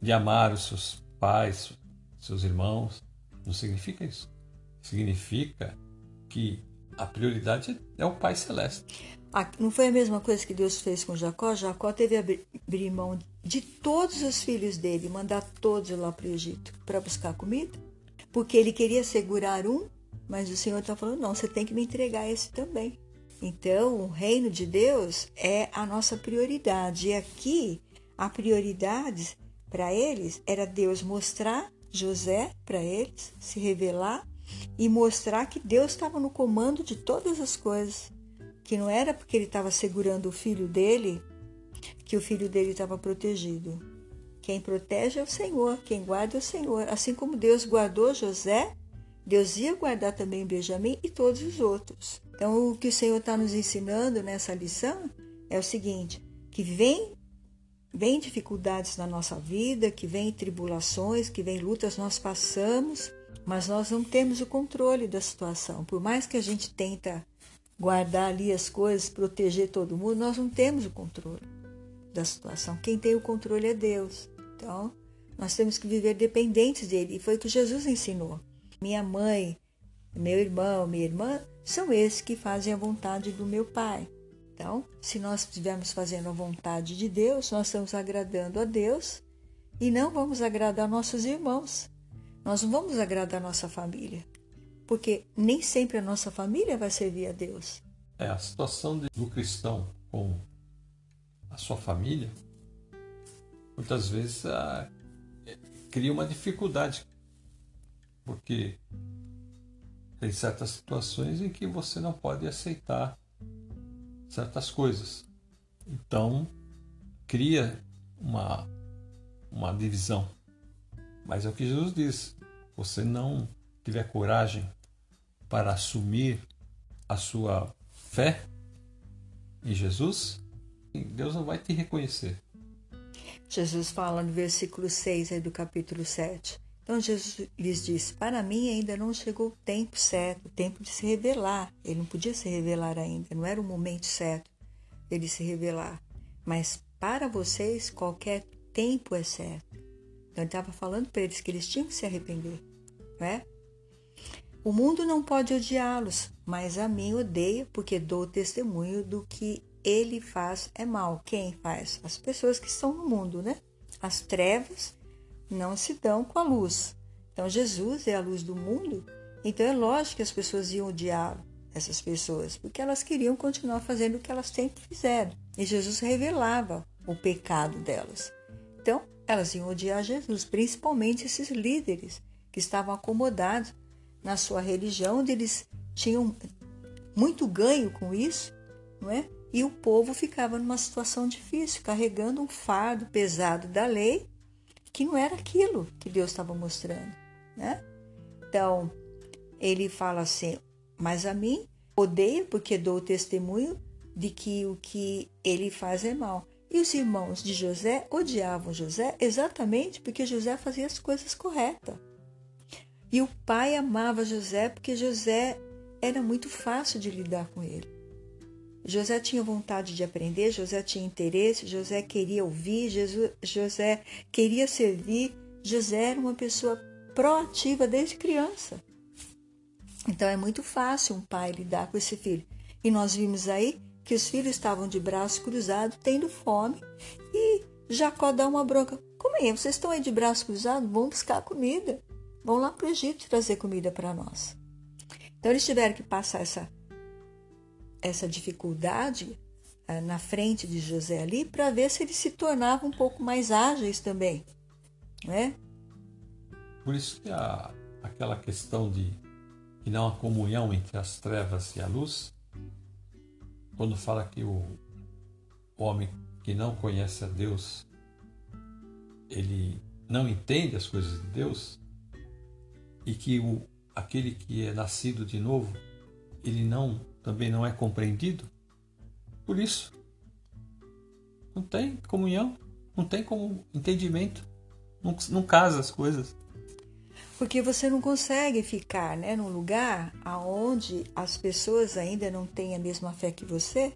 de amar os seus pais, seus irmãos. Não significa isso. Significa que a prioridade é o Pai Celeste. Não foi a mesma coisa que Deus fez com Jacó? Jacó teve a abrir mão de todos os filhos dele, mandar todos lá para o Egito para buscar comida, porque ele queria segurar um, mas o Senhor está falando: não, você tem que me entregar esse também. Então, o reino de Deus é a nossa prioridade. E aqui, a prioridade para eles era Deus mostrar José para eles, se revelar e mostrar que Deus estava no comando de todas as coisas que não era porque ele estava segurando o filho dele que o filho dele estava protegido. Quem protege é o Senhor, quem guarda é o Senhor. Assim como Deus guardou José, Deus ia guardar também Benjamim e todos os outros. Então, o que o Senhor está nos ensinando nessa lição é o seguinte: que vem, vem dificuldades na nossa vida, que vem tribulações, que vem lutas, nós passamos, mas nós não temos o controle da situação. Por mais que a gente tenta guardar ali as coisas, proteger todo mundo, nós não temos o controle da situação. Quem tem o controle é Deus. Então, nós temos que viver dependentes dele. E foi o que Jesus ensinou. Minha mãe, meu irmão, minha irmã são esses que fazem a vontade do meu Pai. Então, se nós estivermos fazendo a vontade de Deus, nós estamos agradando a Deus e não vamos agradar nossos irmãos. Nós não vamos agradar nossa família porque nem sempre a nossa família vai servir a Deus. É, a situação do cristão com a sua família, muitas vezes a, é, cria uma dificuldade, porque tem certas situações em que você não pode aceitar certas coisas. Então, cria uma, uma divisão. Mas é o que Jesus diz: você não tiver coragem para assumir a sua fé em Jesus, Deus não vai te reconhecer. Jesus fala no versículo 6 aí do capítulo 7. Então Jesus lhes disse: Para mim ainda não chegou o tempo certo, o tempo de se revelar. Ele não podia se revelar ainda, não era o momento certo dele se revelar. Mas para vocês, qualquer tempo é certo. Então ele estava falando para eles que eles tinham que se arrepender. É? O mundo não pode odiá-los, mas a mim odeia, porque dou testemunho do que ele faz é mal. Quem faz? As pessoas que estão no mundo, né? As trevas não se dão com a luz. Então Jesus é a luz do mundo, então é lógico que as pessoas iam odiá-lo, essas pessoas, porque elas queriam continuar fazendo o que elas sempre fizeram. E Jesus revelava o pecado delas. Então, elas iam odiar Jesus, principalmente esses líderes que estavam acomodados na sua religião, onde eles tinham muito ganho com isso, não é? E o povo ficava numa situação difícil, carregando um fardo pesado da lei, que não era aquilo que Deus estava mostrando, né? Então, ele fala assim: "Mas a mim odeia porque dou testemunho de que o que ele faz é mal". E os irmãos de José odiavam José exatamente porque José fazia as coisas corretas. E o pai amava José porque José era muito fácil de lidar com ele. José tinha vontade de aprender, José tinha interesse, José queria ouvir, Jesus, José queria servir. José era uma pessoa proativa desde criança. Então é muito fácil um pai lidar com esse filho. E nós vimos aí que os filhos estavam de braços cruzados, tendo fome, e Jacó dá uma bronca. Como é? Vocês estão aí de braços cruzados? Vão buscar comida. Vão lá para o Egito trazer comida para nós. Então eles tiveram que passar essa essa dificuldade eh, na frente de José ali para ver se eles se tornavam um pouco mais ágeis também, né? Por isso que a, aquela questão de que não há comunhão entre as trevas e a luz, quando fala que o homem que não conhece a Deus, ele não entende as coisas de Deus, e que o, aquele que é nascido de novo, ele não também não é compreendido. Por isso, não tem comunhão, não tem como entendimento, não, não casa as coisas. Porque você não consegue ficar né, num lugar onde as pessoas ainda não têm a mesma fé que você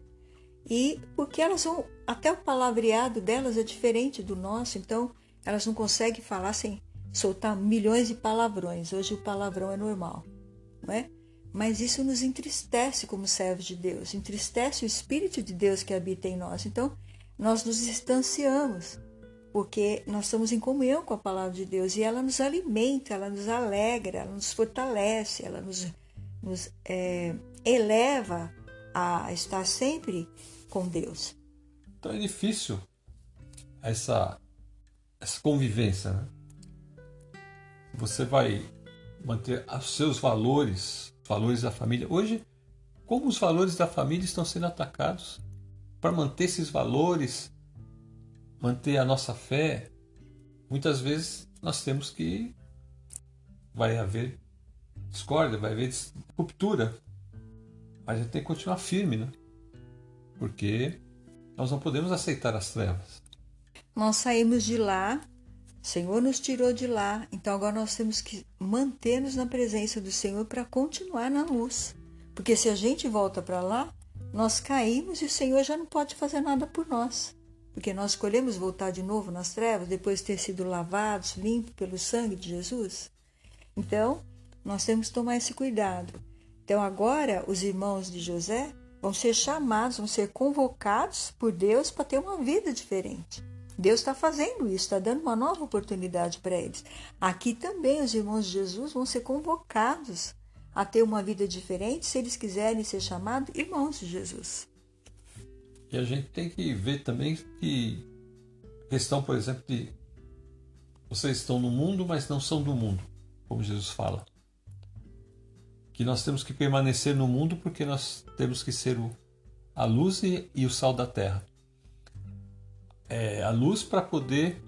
e porque elas vão, até o palavreado delas é diferente do nosso, então elas não conseguem falar sem soltar milhões de palavrões. Hoje o palavrão é normal, não é? Mas isso nos entristece como servos de Deus, entristece o Espírito de Deus que habita em nós. Então, nós nos distanciamos, porque nós estamos em comunhão com a palavra de Deus e ela nos alimenta, ela nos alegra, ela nos fortalece, ela nos, nos é, eleva a estar sempre com Deus. Então é difícil essa, essa convivência, né? Você vai manter os seus valores valores da família. Hoje, como os valores da família estão sendo atacados? Para manter esses valores, manter a nossa fé, muitas vezes nós temos que. Vai haver discórdia, vai haver ruptura. Mas a gente tem que continuar firme, né? Porque nós não podemos aceitar as trevas. Nós saímos de lá o Senhor nos tirou de lá, então agora nós temos que manter-nos na presença do Senhor para continuar na luz. Porque se a gente volta para lá, nós caímos e o Senhor já não pode fazer nada por nós. Porque nós escolhemos voltar de novo nas trevas depois de ter sido lavados, limpos pelo sangue de Jesus. Então, nós temos que tomar esse cuidado. Então, agora, os irmãos de José vão ser chamados, vão ser convocados por Deus para ter uma vida diferente. Deus está fazendo isso, está dando uma nova oportunidade para eles. Aqui também os irmãos de Jesus vão ser convocados a ter uma vida diferente se eles quiserem ser chamados irmãos de Jesus. E a gente tem que ver também que questão, por exemplo, de vocês estão no mundo, mas não são do mundo, como Jesus fala. que nós temos que permanecer no mundo porque nós temos que ser a luz e o sal da terra. É, a luz para poder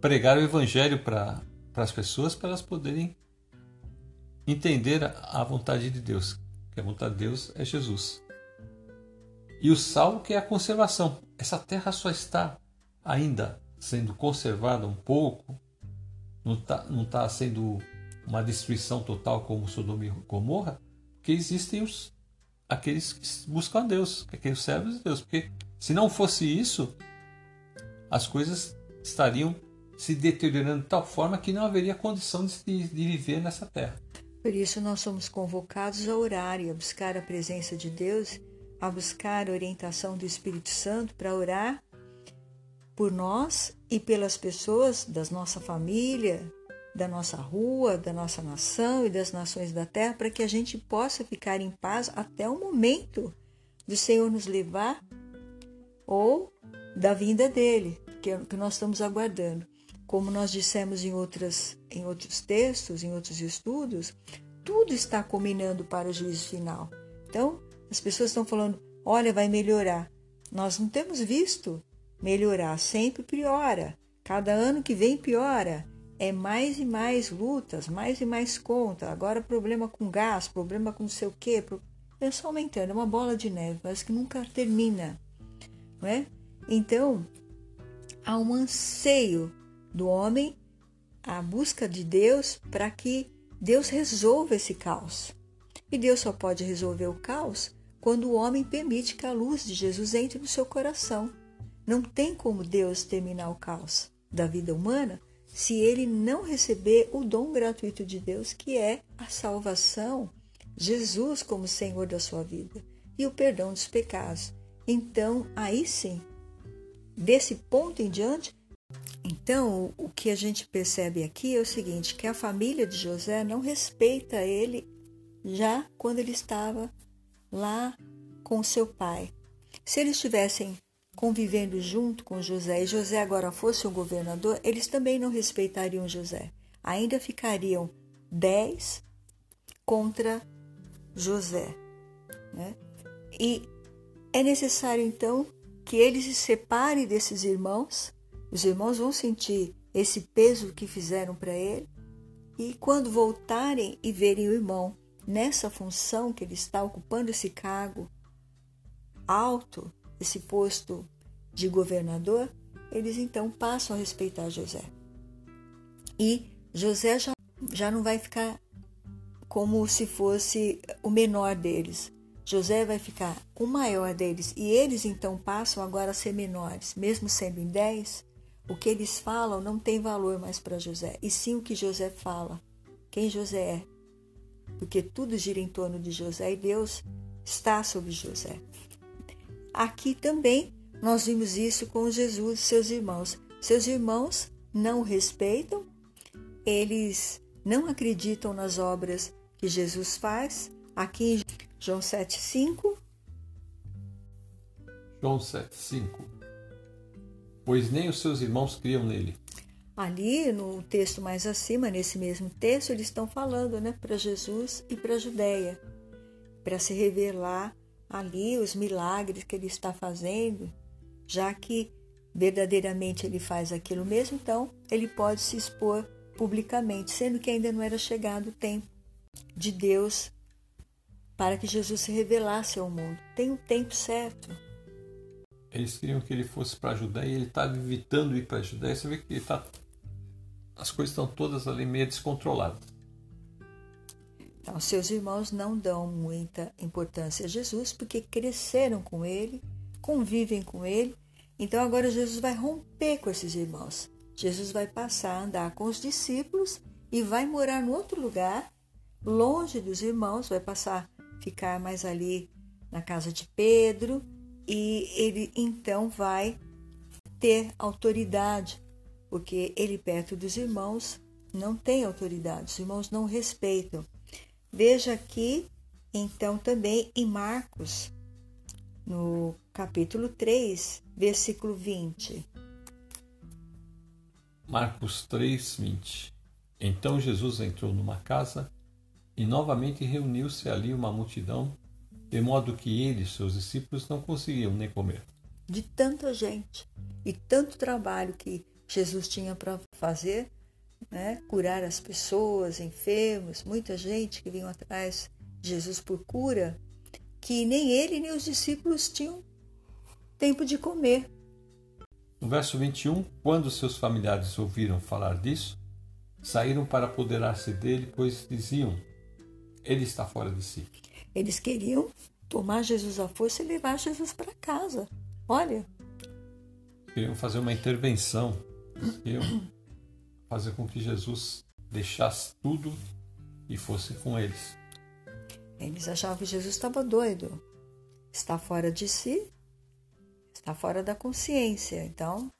pregar o evangelho para as pessoas, para elas poderem entender a, a vontade de Deus, que a vontade de Deus é Jesus. E o sal, que é a conservação. Essa terra só está ainda sendo conservada um pouco, não está não tá sendo uma destruição total como Sodoma e Gomorra, porque existem os, aqueles que buscam a Deus, aqueles servos de Deus. Porque se não fosse isso, as coisas estariam se deteriorando de tal forma que não haveria condição de, de viver nessa terra. Por isso, nós somos convocados a orar e a buscar a presença de Deus, a buscar a orientação do Espírito Santo para orar por nós e pelas pessoas da nossa família, da nossa rua, da nossa nação e das nações da terra, para que a gente possa ficar em paz até o momento do Senhor nos levar ou da vinda dele, que, é que nós estamos aguardando. Como nós dissemos em, outras, em outros textos, em outros estudos, tudo está combinando para o juízo final. Então, as pessoas estão falando: olha, vai melhorar. Nós não temos visto melhorar, sempre piora. Cada ano que vem piora é mais e mais lutas, mais e mais conta. Agora problema com gás, problema com não sei o quê. É só aumentando, é uma bola de neve, mas que nunca termina. Não é? Então, há um anseio do homem, a busca de Deus para que Deus resolva esse caos. E Deus só pode resolver o caos quando o homem permite que a luz de Jesus entre no seu coração. Não tem como Deus terminar o caos da vida humana se ele não receber o dom gratuito de Deus, que é a salvação, Jesus como Senhor da sua vida e o perdão dos pecados. Então, aí sim, desse ponto em diante, então o que a gente percebe aqui é o seguinte, que a família de José não respeita ele já quando ele estava lá com seu pai. Se eles tivessem convivendo junto com José e José agora fosse um governador, eles também não respeitariam José. Ainda ficariam dez contra José. Né? E é necessário então que ele se separe desses irmãos. Os irmãos vão sentir esse peso que fizeram para ele. E quando voltarem e verem o irmão nessa função que ele está ocupando esse cargo alto, esse posto de governador, eles então passam a respeitar José. E José já, já não vai ficar como se fosse o menor deles. José vai ficar o maior deles e eles então passam agora a ser menores, mesmo sendo em dez. O que eles falam não tem valor mais para José, e sim o que José fala, quem José é. Porque tudo gira em torno de José e Deus está sobre José. Aqui também nós vimos isso com Jesus e seus irmãos. Seus irmãos não o respeitam, eles não acreditam nas obras que Jesus faz. Aqui João 7,5. João 7,5. Pois nem os seus irmãos criam nele. Ali, no texto mais acima, nesse mesmo texto, eles estão falando né, para Jesus e para a Judéia, para se revelar ali os milagres que ele está fazendo, já que verdadeiramente ele faz aquilo mesmo, então ele pode se expor publicamente, sendo que ainda não era chegado o tempo de Deus para que Jesus se revelasse ao mundo. Tem um tempo certo. Eles queriam que ele fosse para a Judéia e ele estava evitando ir para a Judéia. Você vê que tá... as coisas estão todas ali meio descontroladas. Então, seus irmãos não dão muita importância a Jesus porque cresceram com ele, convivem com ele. Então, agora Jesus vai romper com esses irmãos. Jesus vai passar a andar com os discípulos e vai morar no outro lugar, longe dos irmãos, vai passar ficar mais ali na casa de Pedro e ele então vai ter autoridade, porque ele perto dos irmãos não tem autoridade, os irmãos não respeitam. Veja aqui, então, também em Marcos, no capítulo 3, versículo 20. Marcos 3, 20. Então Jesus entrou numa casa e novamente reuniu-se ali uma multidão, de modo que ele e seus discípulos não conseguiam nem comer. De tanta gente e tanto trabalho que Jesus tinha para fazer, né? curar as pessoas, enfermos, muita gente que vinha atrás de Jesus por cura, que nem ele nem os discípulos tinham tempo de comer. No verso 21, quando seus familiares ouviram falar disso, saíram para apoderar-se dele, pois diziam: Ele está fora de si. Eles queriam tomar Jesus à força e levar Jesus para casa. Olha. Queriam fazer uma intervenção. Queriam fazer com que Jesus deixasse tudo e fosse com eles. Eles achavam que Jesus estava doido. Está fora de si, está fora da consciência. Então,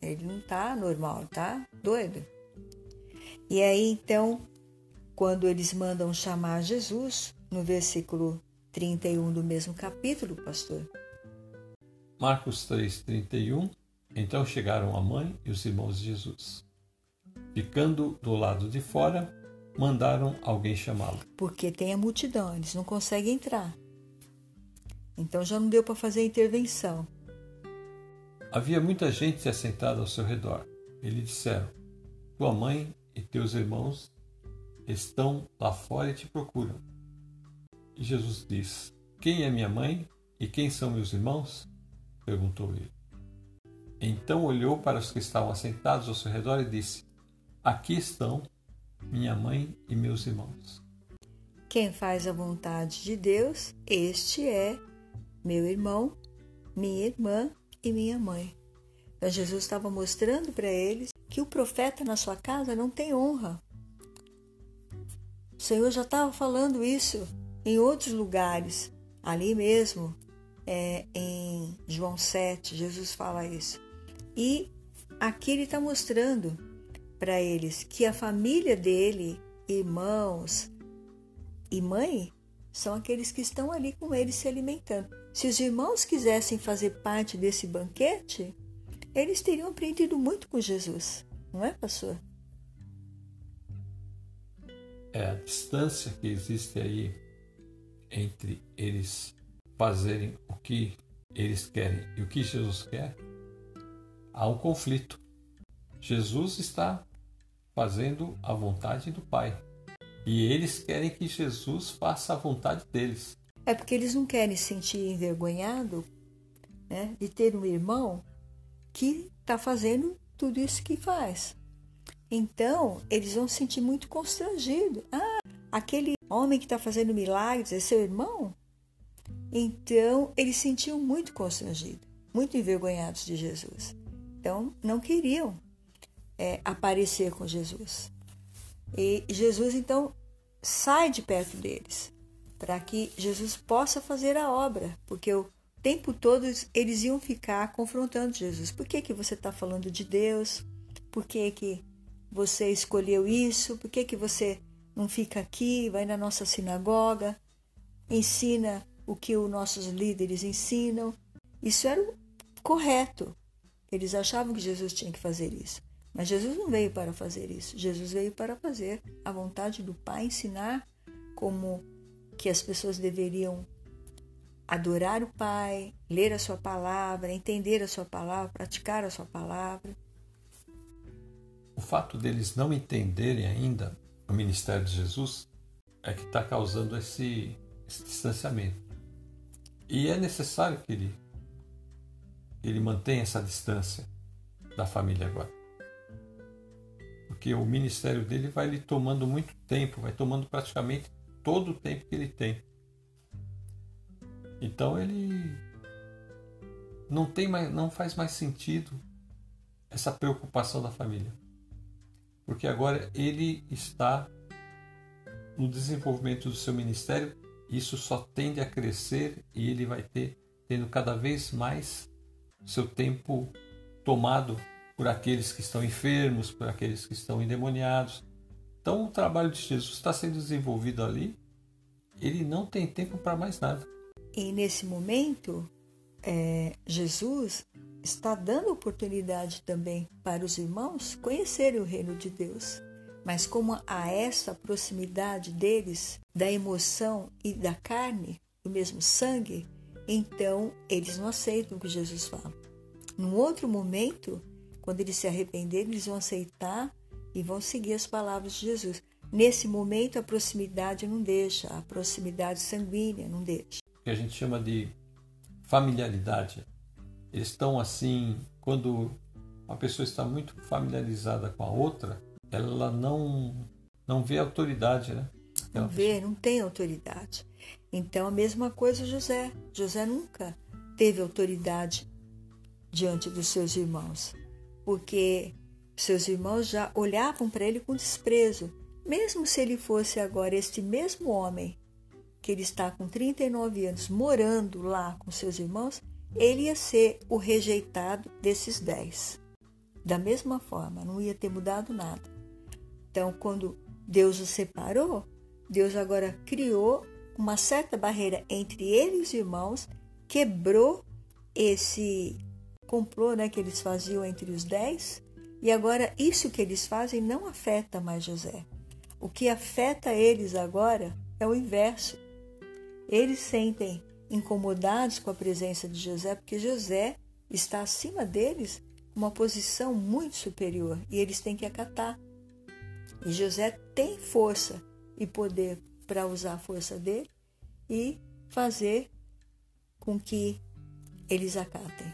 ele não está normal, está doido. E aí, então, quando eles mandam chamar Jesus, no versículo 31 do mesmo capítulo, pastor. Marcos 3, 31. Então chegaram a mãe e os irmãos de Jesus. Ficando do lado de fora, mandaram alguém chamá-lo. Porque tem a multidão, eles não conseguem entrar. Então já não deu para fazer intervenção. Havia muita gente assentada ao seu redor. E lhe disseram: Tua mãe e teus irmãos estão lá fora e te procuram. E Jesus disse: Quem é minha mãe e quem são meus irmãos? perguntou ele. Então olhou para os que estavam assentados ao seu redor e disse: Aqui estão minha mãe e meus irmãos. Quem faz a vontade de Deus, este é meu irmão, minha irmã e minha mãe. Então Jesus estava mostrando para eles que o profeta na sua casa não tem honra. O Senhor já estava falando isso em outros lugares, ali mesmo, é, em João 7, Jesus fala isso. E aqui ele está mostrando para eles que a família dele, irmãos e mãe, são aqueles que estão ali com ele se alimentando. Se os irmãos quisessem fazer parte desse banquete, eles teriam aprendido muito com Jesus, não é, pastor? É a distância que existe aí entre eles fazerem o que eles querem e o que Jesus quer. Há um conflito. Jesus está fazendo a vontade do Pai. E eles querem que Jesus faça a vontade deles. É porque eles não querem se sentir envergonhado né, de ter um irmão que está fazendo tudo isso que faz. Então, eles vão se sentir muito constrangidos. Ah, aquele homem que está fazendo milagres é seu irmão? Então, eles se sentiam muito constrangidos, muito envergonhados de Jesus. Então, não queriam é, aparecer com Jesus. E Jesus então sai de perto deles para que Jesus possa fazer a obra, porque o tempo todo eles iam ficar confrontando Jesus. Por que, que você está falando de Deus? Por que, que você escolheu isso? Por que, que você não fica aqui, vai na nossa sinagoga, ensina o que os nossos líderes ensinam? Isso era o correto. Eles achavam que Jesus tinha que fazer isso. Mas Jesus não veio para fazer isso. Jesus veio para fazer a vontade do Pai, ensinar como que as pessoas deveriam adorar o Pai, ler a sua palavra, entender a sua palavra, praticar a sua palavra. O fato deles não entenderem ainda o ministério de Jesus é que está causando esse, esse, distanciamento. E é necessário que ele, que ele mantenha essa distância da família agora porque o ministério dele vai lhe tomando muito tempo, vai tomando praticamente todo o tempo que ele tem. Então ele não tem mais, não faz mais sentido essa preocupação da família. Porque agora ele está no desenvolvimento do seu ministério, isso só tende a crescer e ele vai ter tendo cada vez mais seu tempo tomado por aqueles que estão enfermos, por aqueles que estão endemoniados. Então o trabalho de Jesus está sendo desenvolvido ali, ele não tem tempo para mais nada. E nesse momento, é, Jesus está dando oportunidade também para os irmãos conhecerem o reino de Deus. Mas como há essa proximidade deles, da emoção e da carne, do mesmo sangue, então eles não aceitam o que Jesus fala. Num outro momento, quando eles se arrependerem, eles vão aceitar e vão seguir as palavras de Jesus. Nesse momento, a proximidade não deixa, a proximidade sanguínea não deixa. O que a gente chama de familiaridade. Estão assim, quando uma pessoa está muito familiarizada com a outra, ela não não vê autoridade, né? Não vê, não tem autoridade. Então a mesma coisa José. José nunca teve autoridade diante dos seus irmãos, porque seus irmãos já olhavam para ele com desprezo, mesmo se ele fosse agora este mesmo homem que ele está com 39 anos morando lá com seus irmãos, ele ia ser o rejeitado desses dez. Da mesma forma, não ia ter mudado nada. Então, quando Deus os separou, Deus agora criou uma certa barreira entre ele e os irmãos, quebrou esse complô né, que eles faziam entre os dez, e agora isso que eles fazem não afeta mais José. O que afeta eles agora é o inverso. Eles sentem incomodados com a presença de José, porque José está acima deles, uma posição muito superior, e eles têm que acatar. E José tem força e poder para usar a força dele e fazer com que eles acatem.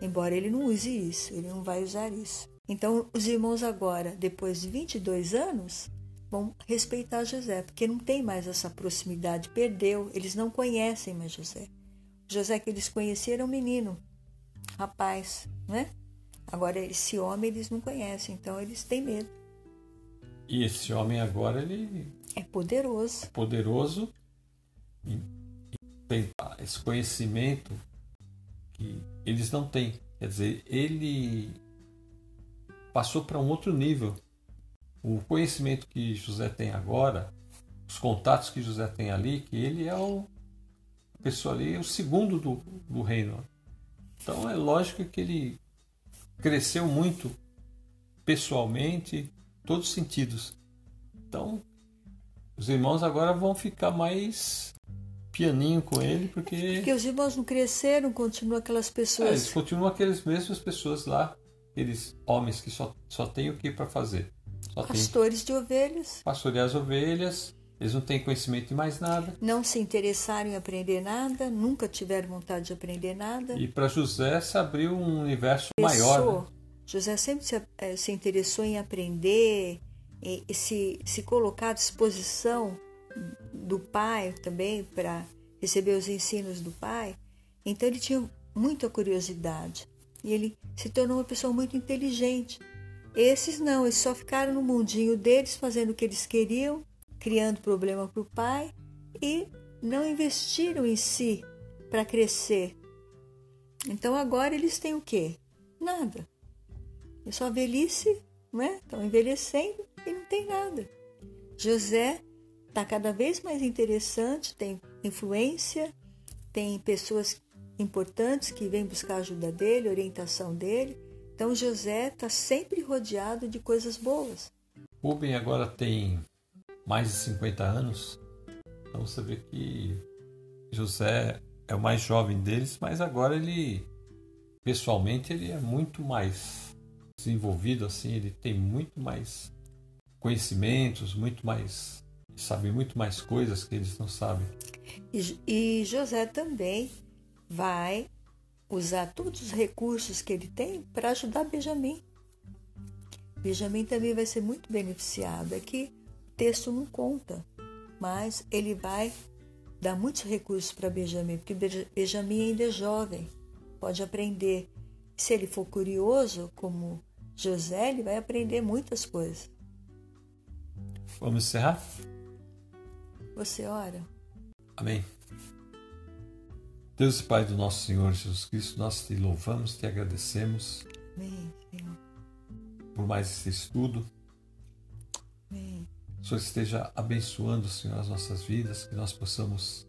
Embora ele não use isso, ele não vai usar isso. Então, os irmãos agora, depois de 22 anos, vão respeitar José, porque não tem mais essa proximidade, perdeu, eles não conhecem mais José. José que eles conheceram um menino, rapaz, né? Agora esse homem eles não conhecem, então eles têm medo. E esse homem agora ele é poderoso. É poderoso e tem esse conhecimento que eles não têm. Quer dizer, ele passou para um outro nível o conhecimento que José tem agora, os contatos que José tem ali, que ele é o a pessoa ali, é o segundo do, do reino. Então é lógico que ele cresceu muito pessoalmente, todos os sentidos. Então os irmãos agora vão ficar mais pianinho com ele, porque. Porque os irmãos não cresceram, continuam aquelas pessoas. É, eles continuam aquelas mesmas pessoas lá, aqueles homens que só, só têm o que para fazer. Pastores de ovelhas. Pastorear as ovelhas. Eles não têm conhecimento de mais nada. Não se interessaram em aprender nada, nunca tiveram vontade de aprender nada. E para José se abriu um universo Pensou, maior. Né? José sempre se, eh, se, interessou em aprender, e, e se, se colocar à disposição do pai também para receber os ensinos do pai. Então ele tinha muita curiosidade e ele se tornou uma pessoa muito inteligente. Esses não, eles só ficaram no mundinho deles, fazendo o que eles queriam, criando problema para o pai e não investiram em si para crescer. Então agora eles têm o quê? Nada. É só velhice, não é? Estão envelhecendo e não tem nada. José está cada vez mais interessante, tem influência, tem pessoas importantes que vêm buscar a ajuda dele, orientação dele. Então José está sempre rodeado de coisas boas. Rubem agora tem mais de 50 anos. Então você vê que José é o mais jovem deles, mas agora ele pessoalmente ele é muito mais desenvolvido assim, ele tem muito mais conhecimentos, muito mais sabe muito mais coisas que eles não sabem. E, e José também vai usar todos os recursos que ele tem para ajudar Benjamim. Benjamim também vai ser muito beneficiado. Aqui o texto não conta, mas ele vai dar muitos recursos para Benjamim, porque Benjamim ainda é jovem, pode aprender. Se ele for curioso, como José, ele vai aprender muitas coisas. Vamos encerrar? Você ora? Amém. Deus e Pai do nosso Senhor Jesus Cristo, nós te louvamos, te agradecemos Amém, Senhor. por mais esse estudo. Amém. O Senhor esteja abençoando, Senhor, as nossas vidas, que nós possamos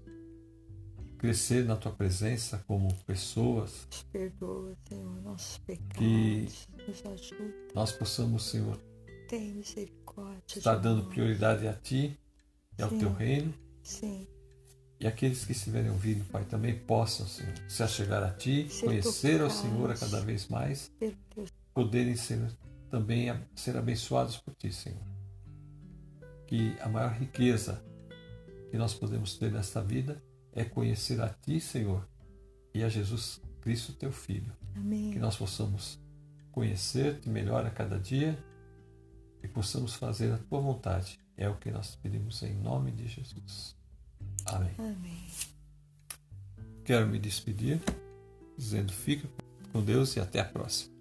crescer na tua presença como pessoas. Nos perdoa, Senhor, nossos pecados. Que nos ajuda. nós possamos, Senhor, Tem misericórdia. Está de dando prioridade a Ti e ao Sim. Teu reino. Sim. E aqueles que estiverem ouvindo, Pai, também possam, Senhor, se achegar a Ti, Ser conhecer ao tocados. Senhor a cada vez mais, poderem ser também ser abençoados por Ti, Senhor. Que a maior riqueza que nós podemos ter nesta vida é conhecer a Ti, Senhor, e a Jesus Cristo, Teu Filho. Amém. Que nós possamos conhecer-te melhor a cada dia e possamos fazer a Tua vontade. É o que nós pedimos em nome de Jesus. Amém. Amém. Quero me despedir dizendo fica com Deus e até a próxima.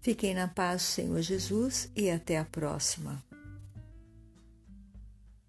Fiquem na paz Senhor Jesus e até a próxima.